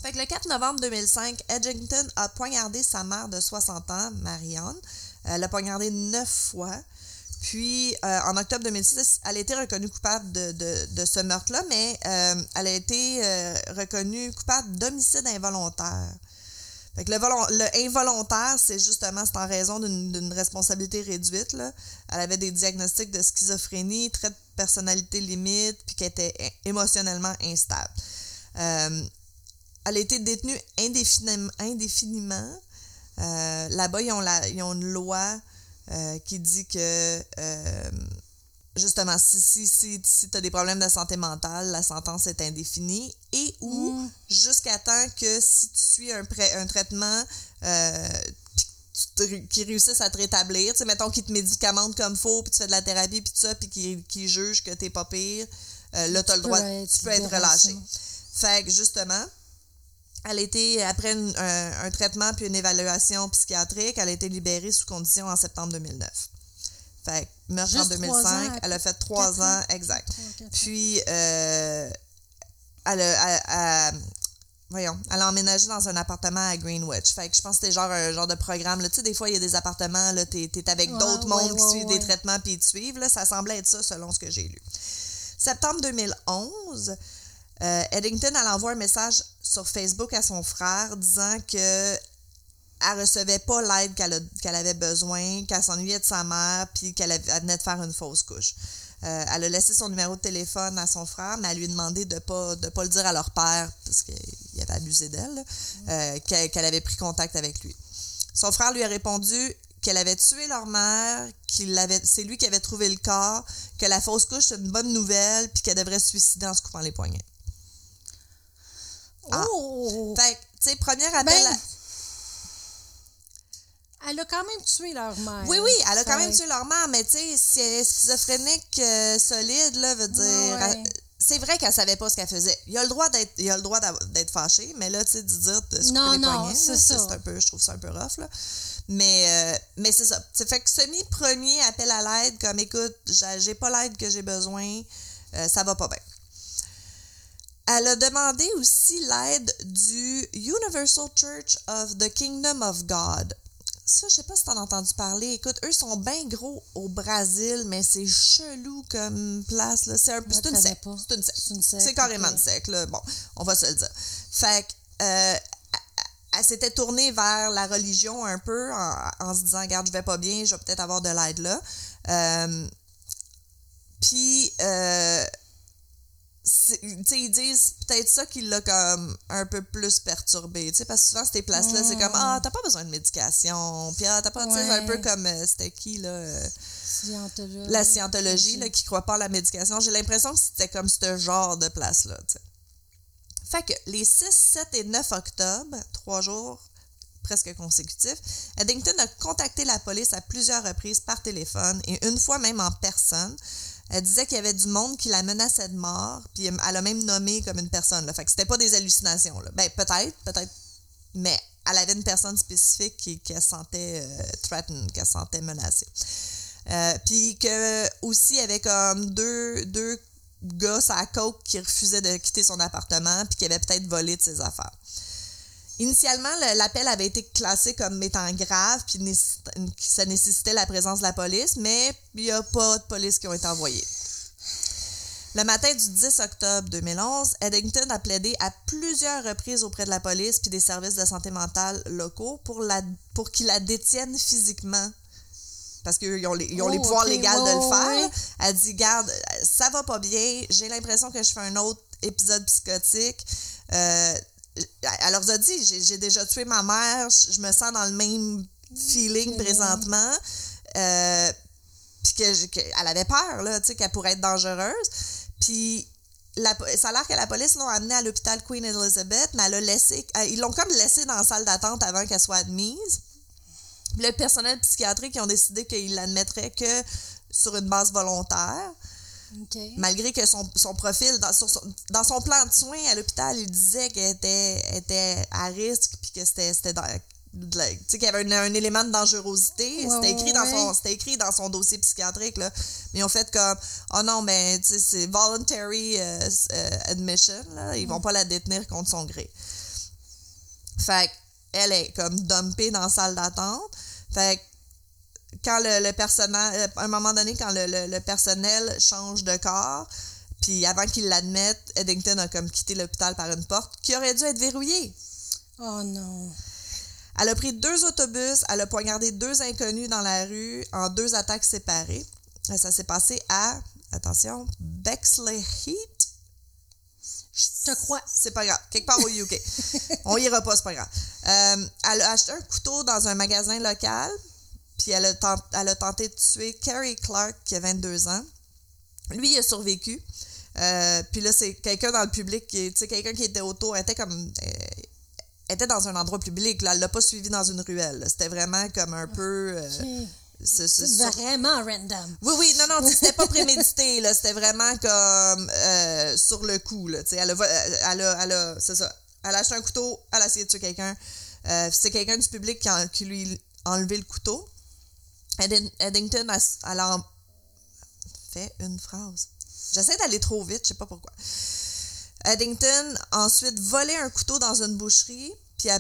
Fait que le 4 novembre 2005, Edgington a poignardé sa mère de 60 ans, Marianne. Elle l'a poignardé neuf fois. Puis, euh, en octobre 2006, elle a été reconnue coupable de, de, de ce meurtre-là, mais euh, elle a été euh, reconnue coupable d'homicide involontaire. Fait que le, le involontaire, c'est justement en raison d'une responsabilité réduite. Là. Elle avait des diagnostics de schizophrénie, trait de personnalité limite, puis qu'elle était émotionnellement instable. Euh, elle a été détenue indéfiniment. Euh, Là-bas, ils, ils ont une loi euh, qui dit que, justement, si, si, si, si tu as des problèmes de santé mentale, la sentence est indéfinie et ou Mm. jusqu'à temps que si tu suis un, un traitement euh, qui réussissent à te rétablir, tu sais, mettons qu'ils te médicamentent comme faut, puis tu fais de la thérapie, puis tout ça, puis qu'ils qu'ils jugent que t'es pas pire, euh, là, tu as le droit, tu peux être relâché. Fait que justement, elle a été, après une- un, un traitement puis une évaluation psychiatrique, elle a été libérée sous condition en septembre 2009. Fait que meurtre en Juste trois 2005, ans elle a fait trois ans, ans. exact. Puis, euh, elle, a, elle- elle- voyons, elle a emménagé dans un appartement à Greenwich. Fait que je pense que c'était genre un genre de programme. là. Tu sais, des fois, il y a des appartements, là, t'es, t'es avec Ouais, d'autres ouais, mondes qui suivent des traitements puis ils te suivent. Là. Ça semblait être ça selon ce que j'ai lu. Septembre 2011, euh, Eddington, elle envoie un message sur Facebook à son frère disant que elle recevait pas l'aide qu'elle, avait besoin, qu'elle s'ennuyait de sa mère, puis qu'elle venait de faire une fausse couche. Euh, elle a laissé son numéro de téléphone à son frère, mais elle lui a demandé de pas de pas le dire à leur père, parce qu'il avait abusé d'elle, là, euh, qu'elle, avait pris contact avec lui. Son frère lui a répondu qu'elle avait tué leur mère, qu'il avait, c'est lui qui avait trouvé le corps, que la fausse couche c'est une bonne nouvelle, puis qu'elle devrait se suicider en se coupant les poignets. Ah. Oh! Fait tu sais, premier appel Ben, à- Elle a quand même tué leur mère. Oui, oui, elle a quand même tué leur mère, mais tu sais, si elle est schizophrénique euh, solide, là, veut dire. Ouais. c'est vrai qu'elle savait pas ce qu'elle faisait. Il a le droit d'être, il a le droit d'être fâché, mais là, tu sais, de dire de se Non, les non, poignets, c'est ça. c'est un peu, je trouve ça un peu rough, là. Mais, euh, mais c'est ça. Ça fait que semi-premier appel à l'aide, comme écoute, j'ai j'ai pas l'aide que j'ai besoin, euh, ça va pas bien. Elle a demandé aussi l'aide du Universal Church of the Kingdom of God. Ça, je sais pas si t'en as entendu parler. Écoute, eux sont bien gros au Brésil, mais c'est chelou comme place. là. C'est un C'est une pas. C'est une secte. C'est une secte, C'est carrément ok. une secte, là. Bon, on va se le dire. Fait que, euh, elle- s'était tournée vers la religion un peu en, en se disant, regarde, je vais pas bien, je vais peut-être avoir de l'aide là. Euh, puis, euh, ils disent peut-être ça qui l'a comme un peu plus perturbé, tu sais, parce que souvent, ces places-là, c'est comme, ah, t'as pas besoin de médication, puis ah, t'as pas, tu sais, un Ouais. peu comme, euh, c'était qui, là, euh, la scientologie, là, qui croit pas à la médication. J'ai l'impression que c'était comme ce genre de place-là, tu. Fait que les 6, 7 et 9 octobre, trois jours presque consécutifs, Eddington a contacté la police à plusieurs reprises par téléphone et une fois même en personne. Elle disait qu'il y avait du monde qui la menaçait de mort, puis elle a même nommé comme une personne. Là. Fait que c'était pas des hallucinations. Ben, peut-être, peut-être, mais elle avait une personne spécifique qui- qu'elle sentait euh, threatened, qu'elle sentait menacée. Euh, puis que aussi il y avait comme deux, deux gars à coke qui refusait de quitter son appartement puis qui avait peut-être volé de ses affaires. Initialement, le- l'appel avait été classé comme étant grave puis ça nécessitait la présence de la police, mais il n'y a pas de police qui ont été envoyées. Le matin du 10 octobre 2011, Eddington a plaidé à plusieurs reprises auprès de la police puis des services de santé mentale locaux pour, la, pour qu'ils la détiennent physiquement. Parce qu'ils ont les, ils ont les Oh, pouvoirs légaux de le faire. là. Elle dit Garde, ça va pas bien, j'ai l'impression que je fais un autre épisode psychotique. Euh, elle leur a dit J'ai j'ai déjà tué ma mère, je me sens dans le même feeling présentement. Euh, puis que, je- que- elle avait peur, là, tu sais, qu'elle pourrait être dangereuse. Puis la ça a l'air que la police l'ont amenée à l'hôpital Queen Elizabeth, mais elle a laissé, elle- ils l'ont comme laissée dans la salle d'attente avant qu'elle soit admise. Le personnel psychiatrique, ils ont décidé qu'ils l'admettraient que sur une base volontaire, Malgré que son, son profil, dans, sur son, dans son plan de soins à l'hôpital, il disait qu'elle était, était à risque, puis que c'était dans- tu sais, qu'il y avait un, un élément de dangerosité. Ouais, c'était écrit, dans son- c'était écrit dans son dossier psychiatrique, là. Mais ils ont fait comme, oh non, mais tu sais, c'est voluntary euh, euh, admission, là. Ils vont pas la détenir contre son gré. Fait qu'elle est comme dumpée dans la salle d'attente. Fait quand le, le personnel, à un moment donné, quand le, le- le personnel change de corps, puis avant qu'il l'admette, Eddington a comme quitté l'hôpital par une porte qui aurait dû être verrouillée. Oh non. Elle a pris deux autobus, elle a poignardé deux inconnus dans la rue en deux attaques séparées. Euh, Ça s'est passé à, attention, Bexley Heat. Je te crois. C'est pas grave. Quelque part au UK. On ira pas, c'est pas grave. Euh, elle a acheté un couteau dans un magasin local, puis elle a, tent- elle a tenté de tuer Carrie Clark, qui a 22 ans. Lui, il a survécu. Euh, puis là, c'est quelqu'un dans le public, tu sais, quelqu'un qui était autour, était comme. euh, était dans un endroit public, là. Elle l'a pas suivi dans une ruelle. C'était vraiment comme un peu. euh, C'est sur- vraiment random. oui, oui, non, non, c'était pas prémédité, là. C'était vraiment comme euh, sur le coup, là. Tu sais, elle a, elle a, elle a- c'est ça. Elle a acheté un couteau, elle a essayé de tuer quelqu'un. C'est quelqu'un du public qui, a- qui lui a enlevé le couteau. Eddington, a, elle a en- fait une phrase. J'essaie d'aller trop vite, je sais pas pourquoi. Eddington a ensuite volé un couteau dans une boucherie, puis a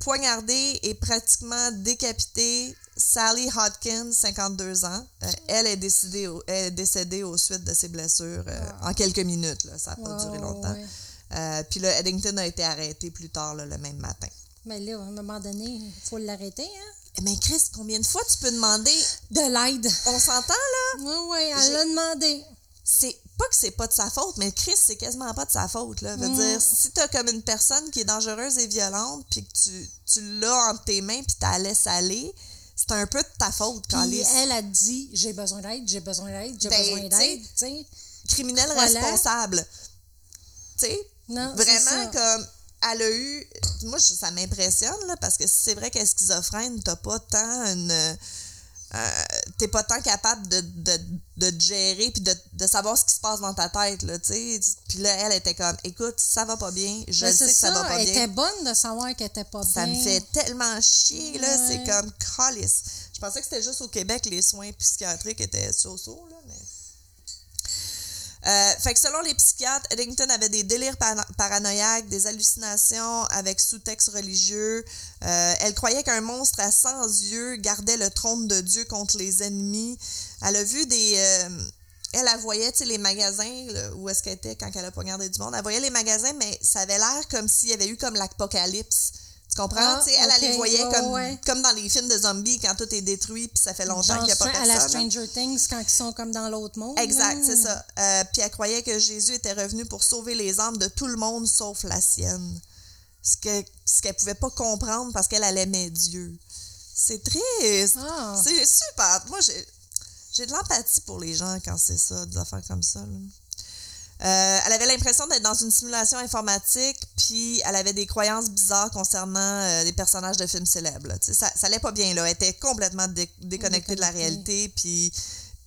poignardé et pratiquement décapité Sally Hodkins, 52 ans. Euh, elle, est décédée au- elle est décédée aux suites de ses blessures euh, en quelques minutes. là. Ça n'a pas duré longtemps. ouais. Euh, puis là, Eddington a été arrêté plus tard là, le même matin. Mais là, à un moment donné, il faut l'arrêter, hein? Mais Chris, combien de fois tu peux demander De l'aide. On s'entend là? Oui, oui, elle l'a demandé. c'est pas que c'est pas de sa faute, mais Chris, c'est quasiment pas de sa faute. Là. Veut Mm. dire, si t'as comme une personne qui est dangereuse et violente, puis que tu, tu l'as entre tes mains, puis tu la laisses aller, c'est un peu de ta faute quand Puis les elle a dit j'ai besoin d'aide, j'ai besoin d'aide, j'ai Ben, besoin d'aide. tu sais. criminels Voilà. responsables. Tu sais, vraiment comme elle a eu. Moi, je- ça m'impressionne, là, parce que si c'est vrai qu'elle est schizophrène, t'as pas tant une. euh, t'es pas tant capable de, de, de te gérer puis de, de savoir ce qui se passe dans ta tête, là, tu sais. Puis là, elle était comme, écoute, ça va pas bien, je Ben, sais que ça, va pas Elle bien. était bonne de savoir qu'elle était pas Ça bien. me fait tellement chier, là. Ouais. C'est comme calice. Je pensais que c'était juste au Québec, les soins psychiatriques étaient so-so, là, mais. Euh, fait que selon les psychiatres, Eddington avait des délires paranoïaques, des hallucinations avec sous-texte religieux. Euh, elle croyait qu'un monstre à 100 yeux gardait le trône de Dieu contre les ennemis. Elle a vu des... euh, elle, elle voyait, les magasins, où est-ce qu'elle était quand elle a poignardé du monde. Elle voyait les magasins, mais ça avait l'air comme s'il y avait eu comme l'apocalypse. Tu comprends? Ah, tu sais, elle, elle les voyait comme, ouais. comme dans les films de zombies quand tout est détruit puis ça fait longtemps qu'il n'y a pas à la personne. hein? Stranger Things quand ils sont comme dans l'autre monde. Exact, c'est ça. Euh, puis elle croyait que Jésus était revenu pour sauver les âmes de tout le monde sauf la sienne. Ce que ce qu'elle pouvait pas comprendre parce qu'elle elle aimait Dieu. C'est triste. Ah. C'est super. Moi, j'ai j'ai de l'empathie pour les gens quand c'est ça, des affaires comme ça. là. Euh, elle avait l'impression d'être dans une simulation informatique, puis elle avait des croyances bizarres concernant euh, des personnages de films célèbres. là. Ça, ça allait pas bien, là. Elle était complètement dé- déconnectée de la réalité, puis,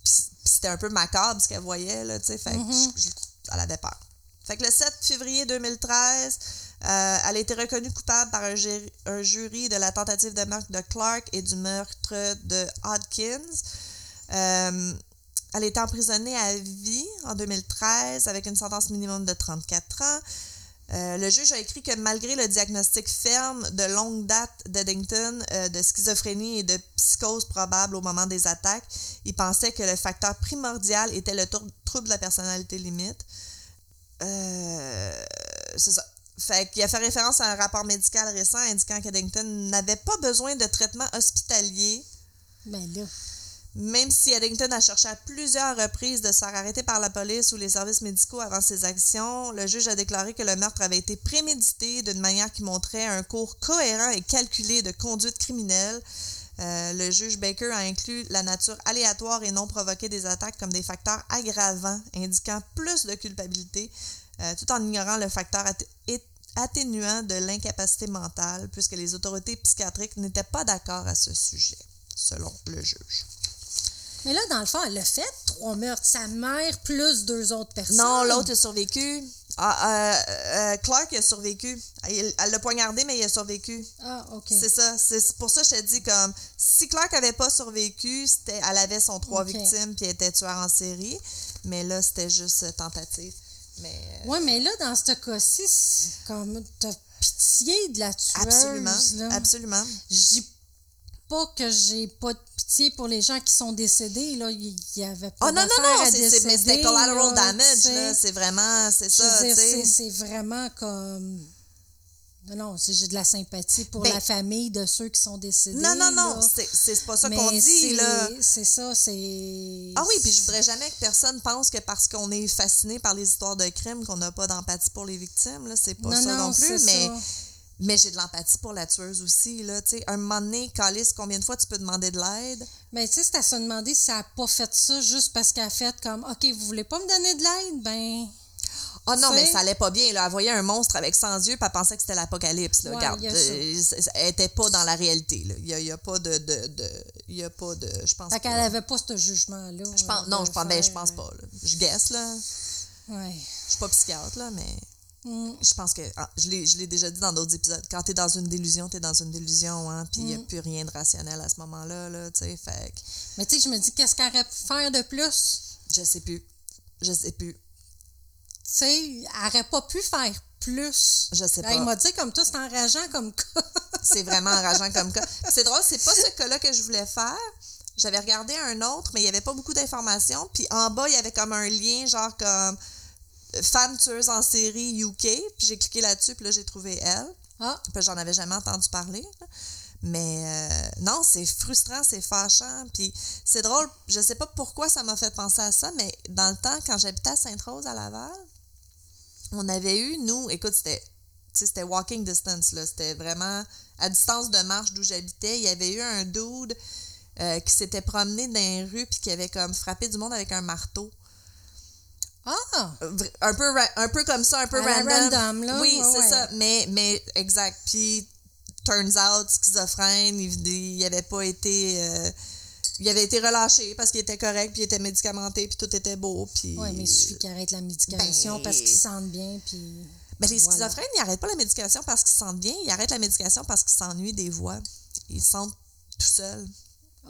c'était un peu macabre ce qu'elle voyait, là. Fait que je- je- elle avait peur. Fait que le 7 février 2013, euh, elle a été reconnue coupable par un, gé- un jury de la tentative de meurtre de Clark et du meurtre de Hodkins. Elle était emprisonnée à vie en 2013 avec une sentence minimum de 34 ans. Euh, le juge a écrit que malgré le diagnostic ferme de longue date d'Eddington euh, de schizophrénie et de psychose probable au moment des attaques, il pensait que le facteur primordial était le trouble de la personnalité limite. Euh, c'est ça. Fait qu'il a fait référence à un rapport médical récent indiquant qu'Eddington n'avait pas besoin de traitement hospitalier Ben là. Même si Eddington a cherché à plusieurs reprises de se faire arrêter par la police ou les services médicaux avant ses actions, le juge a déclaré que le meurtre avait été prémédité d'une manière qui montrait un cours cohérent et calculé de conduite criminelle. Euh, le juge Baker a inclus la nature aléatoire et non provoquée des attaques comme des facteurs aggravants, indiquant plus de culpabilité, euh, tout en ignorant le facteur atténuant de l'incapacité mentale, puisque les autorités psychiatriques n'étaient pas d'accord à ce sujet, selon le juge. Mais là, dans le fond, elle a fait trois meurtres. Sa mère plus deux autres personnes. Non, l'autre a survécu. Ah, euh, euh, Clark a survécu. Elle l'a poignardé, mais il a survécu. Ah, OK. C'est ça. C'est pour ça que je te dis comme si Clark avait pas survécu, c'était elle avait son trois victimes puis elle était tueur en série. Mais là, c'était juste tentative. Mais euh, Ouais, mais là, dans ce cas-ci, c'est comme t'as pitié de la tueuse. absolument. là. Absolument. Pas que j'ai pas de pitié pour les gens qui sont décédés. Là. Il y avait pas Oh non, non, non, à c'est- c'est- mais c'était décéder, collateral là, damage. C'est vraiment, c'est ça, c'est- vraiment comme... Non, j'ai de la sympathie pour Ben- la famille de ceux qui sont décédés. Non, non, non, c'est pas ça qu'on dit, c'est- là. C'est ça, c'est... Ah oui, puis je voudrais jamais que personne pense que parce qu'on est fasciné par les histoires de crimes qu'on n'a pas d'empathie pour les victimes. Là, c'est pas Non, ça non, non, plus. Mais, ça. Mais j'ai de l'empathie pour la tueuse aussi. Là, un moment donné, Calice, combien de fois tu peux demander de l'aide? Ben, tu sais, c'est à se demander si elle n'a pas fait ça juste parce qu'elle a fait comme, OK, vous voulez pas me donner de l'aide? Ben, Ah non, Tu mais ça allait pas bien. Là. Elle voyait un monstre avec 100 yeux, puis elle pensait que c'était l'apocalypse. Ouais, Regarde, euh, elle était pas dans la réalité. là. Il y a, y a pas de, de, de- Il y a pas de... Je pense fait pas. qu'elle avait pas ce jugement-là. Je pense, euh, non, je pense, ben, je pense pas. là. Je guesse, là. Ouais. Je suis pas psychiatre, là, mais... Mm. Je pense que, ah, je l'ai déjà dit dans d'autres épisodes, quand t'es dans une délusion, t'es dans une délusion, hein, puis il n'y a Mm. plus rien de rationnel à ce moment-là, là, tu sais, fait Mais tu sais, je me dis, qu'est-ce qu'elle aurait pu faire de plus? je sais plus. Je sais plus. Tu sais, elle aurait pas pu faire plus. Je sais Elle pas. m'a dit comme toi, c'est enrageant comme cas. C'est vraiment enrageant comme cas. C'est drôle, c'est pas ce cas-là que je voulais faire. J'avais regardé un autre, mais il y avait pas beaucoup d'informations. Puis en bas, il y avait comme un lien, genre comme femme tueuse en série UK. Puis j'ai cliqué là-dessus, puis là, j'ai trouvé elle. Ah, Puis j'en avais jamais entendu parler. là. Mais euh, non, c'est frustrant, c'est fâchant. Puis c'est drôle, je sais pas pourquoi ça m'a fait penser à ça, mais dans le temps, quand j'habitais à Sainte-Rose, à Laval, on avait eu, nous, écoute, c'était c'était walking distance, là. C'était vraiment à distance de marche d'où j'habitais. Il y avait eu un dude euh, qui s'était promené dans les rues puis qui avait comme frappé du monde avec un marteau. Ah, un peu, un peu comme ça, un peu random. random, là. Oui, Ouais, c'est ouais. ça. Mais, mais exact. Puis, turns out, schizophrène, il, il avait pas été. euh, il avait été relâché parce qu'il était correct, puis il était médicamenté, puis tout était beau. Puis... ouais, mais il suffit qu'il arrête la médication Ben- parce qu'ils se sentent bien, puis... Mais les Voilà. schizophrènes, ils n'arrêtent pas la médication parce qu'ils se sentent bien, ils arrêtent la médication parce qu'ils s'ennuient des voix. Ils se sentent tout seuls.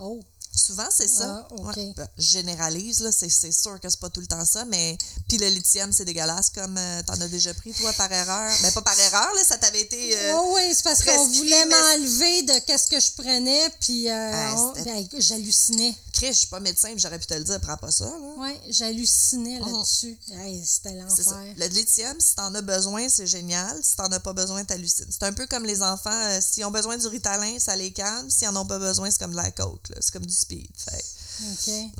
Oh, Souvent, c'est ça. Ah. Ouais. Ben, je généralise, là, c'est, c'est sûr que c'est pas tout le temps ça, mais. Puis le lithium, c'est dégueulasse, comme euh, t'en as déjà pris, toi, par erreur? Mais pas par erreur, là, ça t'avait été. euh, oh oui, c'est parce qu'on voulait mais- m'enlever de qu'est-ce que je prenais, puis euh, Ah, ben, j'hallucinais. Chris, je suis pas médecin, j'aurais pu te le dire, prends pas ça, là. Oui, j'hallucinais là-dessus. Hey, C'était l'enfer. Le lithium, si t'en as besoin, c'est génial. Si t'en as pas besoin, t'hallucines. C'est un peu comme les enfants, euh, s'ils ont besoin du Ritalin, ça les calme. S'ils en ont pas besoin, c'est comme de la coke. C'est comme du speed. Fait. OK,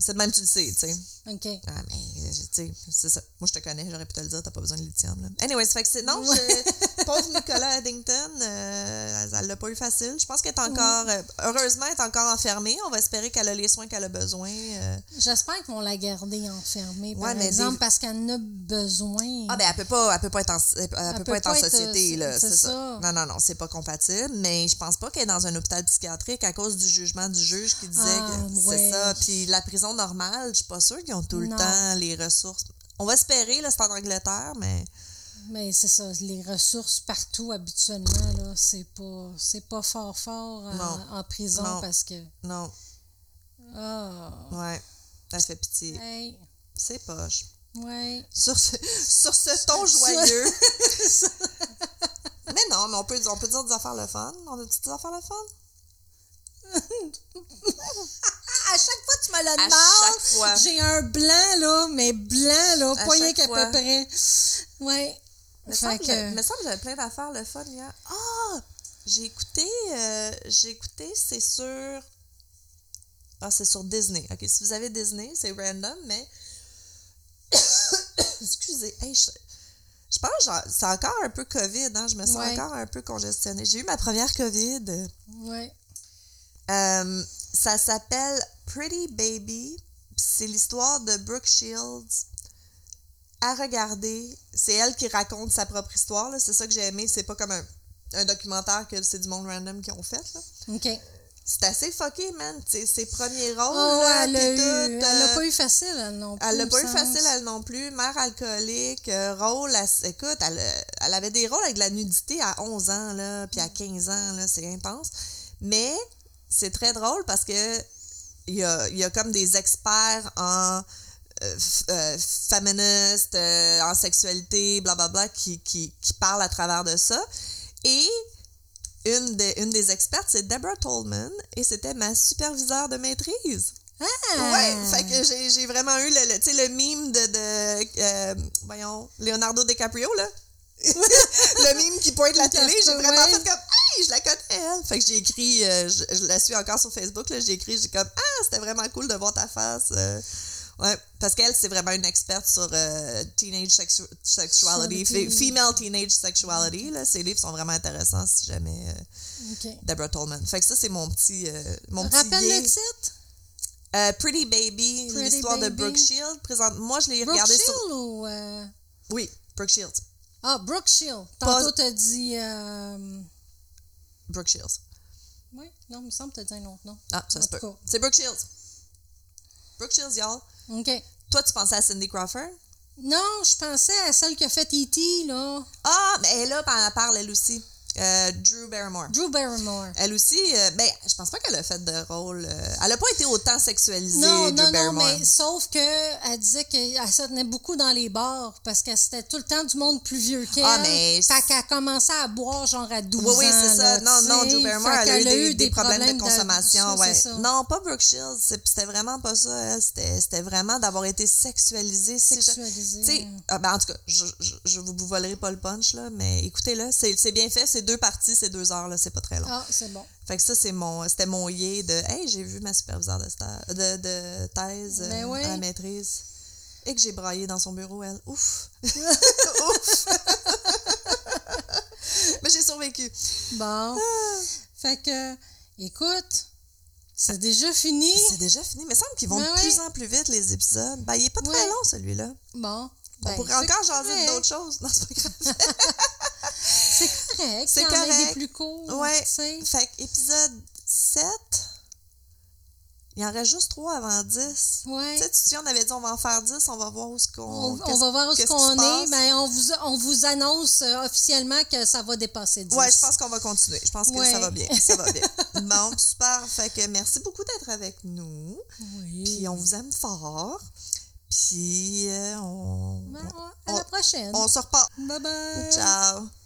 c'est de même, tu le sais, tu sais. OK. Ah, mais, euh, tu sais, c'est ça. Moi, je te connais, j'aurais pu te le dire, t'as pas besoin de lithium, là. Anyways, fait que c'est. Non, je- pauvre Nicolas Addington, euh, elle l'a pas eu facile. Je pense qu'elle est encore. euh, heureusement, elle est encore enfermée. On va espérer qu'elle a les soins qu'elle a besoin. euh. J'espère qu'ils vont la garder enfermée, par Ouais, exemple, des- parce qu'elle en a besoin. Ah, ben, elle peut pas, elle peut pas être en, elle peut pas être en société, euh, là. c'est C'est ça. ça. Non, non, non, c'est pas compatible. Mais je pense pas qu'elle est dans un hôpital psychiatrique à cause du jugement du juge qui disait Ah, que ouais. c'est ça. Puis la prison normale, je suis pas sûre qu'ils ont tout le Non. temps les ressources. On va espérer, là, c'est en Angleterre, mais. Mais c'est ça, les ressources partout habituellement, là, c'est pas, c'est pas fort fort en, Non. en prison Non. parce que. Non, Ah, ouais. Ça fait pitié. Hey, C'est poche. ouais. Sur ce, sur ce ton joyeux. mais non, mais on peut, on peut dire des affaires le fun. On a des affaires le fun? À chaque fois que tu me le À demandes, chaque fois. j'ai un blanc, là, mais blanc, là, À pas rien chaque qu'à peu près. Ouais. Me Fait semble, que- me semble que j'avais plein d'affaires le fun hier. Ah! J'ai écouté, euh, j'ai écouté, c'est sur. Ah, c'est sur Disney. Ok, si vous avez Disney, c'est random, mais. Excusez. Hey, je, je pense que c'est encore un peu COVID, hein? Je me sens Ouais. encore un peu congestionnée. J'ai eu ma première COVID. Ouais. Euh, ça s'appelle Pretty Baby. C'est l'histoire de Brooke Shields. À regarder. C'est elle qui raconte sa propre histoire. là. C'est ça que j'ai aimé. C'est pas comme un, un documentaire que c'est du monde random qui ont fait. là. OK. C'est assez fucké, man. C'est ses premiers rôles. Oh, là, elle a puis eu- l'a euh, pas eu facile, elle non plus. elle l'a pas eu facile, elle non plus. Mère alcoolique, euh, rôle, elle- écoute, elle, elle avait des rôles avec de la nudité à 11 ans, là, puis à 15 ans, là, c'est intense. Mais c'est très drôle parce que il y a, il y a comme des experts en euh, euh, féministes, euh, en sexualité, blablabla, qui, qui, qui parlent à travers de ça. Et une, des une des expertes, c'est Deborah Tolman, et c'était ma superviseure de maîtrise. Ah! Ouais, fait que j'ai, vraiment eu le, le, le mime de, de euh, voyons, Leonardo DiCaprio, là. le mime qui pointe la télé, j'ai vraiment fait comme, hey, je la connais, elle. Fait que j'ai écrit, euh, je, je la suis encore sur Facebook, j'ai écrit, j'ai comme, ah, c'était vraiment cool de voir ta face. euh. ouais, parce qu'elle, c'est vraiment une experte sur euh, teenage sexu- sexuality, Sexuality. fe- female teenage sexuality, là. Ses livres sont vraiment intéressants si jamais, euh, OK. Deborah Tolman. Fait que ça, c'est mon petit, mon petit Rappelle yé. le titre? Pretty Baby, l'histoire de. Brooke Shield. Présente, moi, je l'ai regardé Shield sur. ou... Oui, Brooke Shields. Ah, Brooke Shield. Pas- Tantôt, t'as dit... euh, Brooke Shields. Oui, non, il me semble que t'as dit un autre nom. Ah, ça En se peut. cas. C'est Brooke Shields. Brooke Shields, y'all. OK. Toi, tu pensais à Cindy Crawford? Non, je pensais à celle qui a fait E.T., là. Ah, mais elle est là, elle parle, elle aussi. Euh, Drew Barrymore. Drew Barrymore. Elle aussi, euh, ben, je pense pas qu'elle a fait de rôle. euh, elle a pas été autant sexualisée, Non, Drew non, non, Barrymore. mais sauf que elle disait qu'elle se tenait beaucoup dans les bars parce que c'était tout le temps du monde plus vieux qu'elle. Ah, mais Fait qu'elle commençait à boire genre à 12 Oui, oui, ans. c'est ça. là, non, non. Drew Barrymore, elle a eu des, des problèmes, de consommation. ouais. ça. Non, pas Brooke Shields. C'était vraiment pas ça. C'était vraiment d'avoir été sexualisée. Sexualisée. Tu sais, ah, ben, en tout cas, je, je, je vous volerai pas le punch, là, mais écoutez-le, c'est c'est bien fait, c'est deux parties, c'est deux heures, là, c'est pas très long. Ah, c'est bon. Fait que ça, c'est mon, c'était mon yé de Hey, j'ai vu ma superviseure de, sta- de, de thèse Ben euh, ouais. à la maîtrise. Et que j'ai braillé dans son bureau, elle. Ouf! Ouf! mais j'ai survécu. Bon. Fait que, écoute, c'est déjà fini. C'est déjà fini. Mais il semble qu'ils vont Ben de plus en plus vite, les épisodes. Ben, il est pas très long, celui-là. Bon. On Ben, pourrait encore jaser d'autres choses. Non, c'est pas grave. C'est correct. Y en ait correct. des plus courts. Ouais. tu sais. Fait que épisode 7, il en reste juste 3 avant 10. Ouais. Tu sais, tu dis, on avait dit on va en faire 10, on va voir où ce qu'on. On, on va voir où ce qu'on est. Ben, on, vous, on vous annonce euh, officiellement que ça va dépasser 10. Ouais, je pense qu'on va continuer. Je pense que Ouais. ça va bien. Ça va bien. bon, super. Fait que merci beaucoup d'être avec nous. Oui. Puis on vous aime fort. Puis euh, on, Ben, ouais, à on- la prochaine. on se repart. Bye bye. Ciao.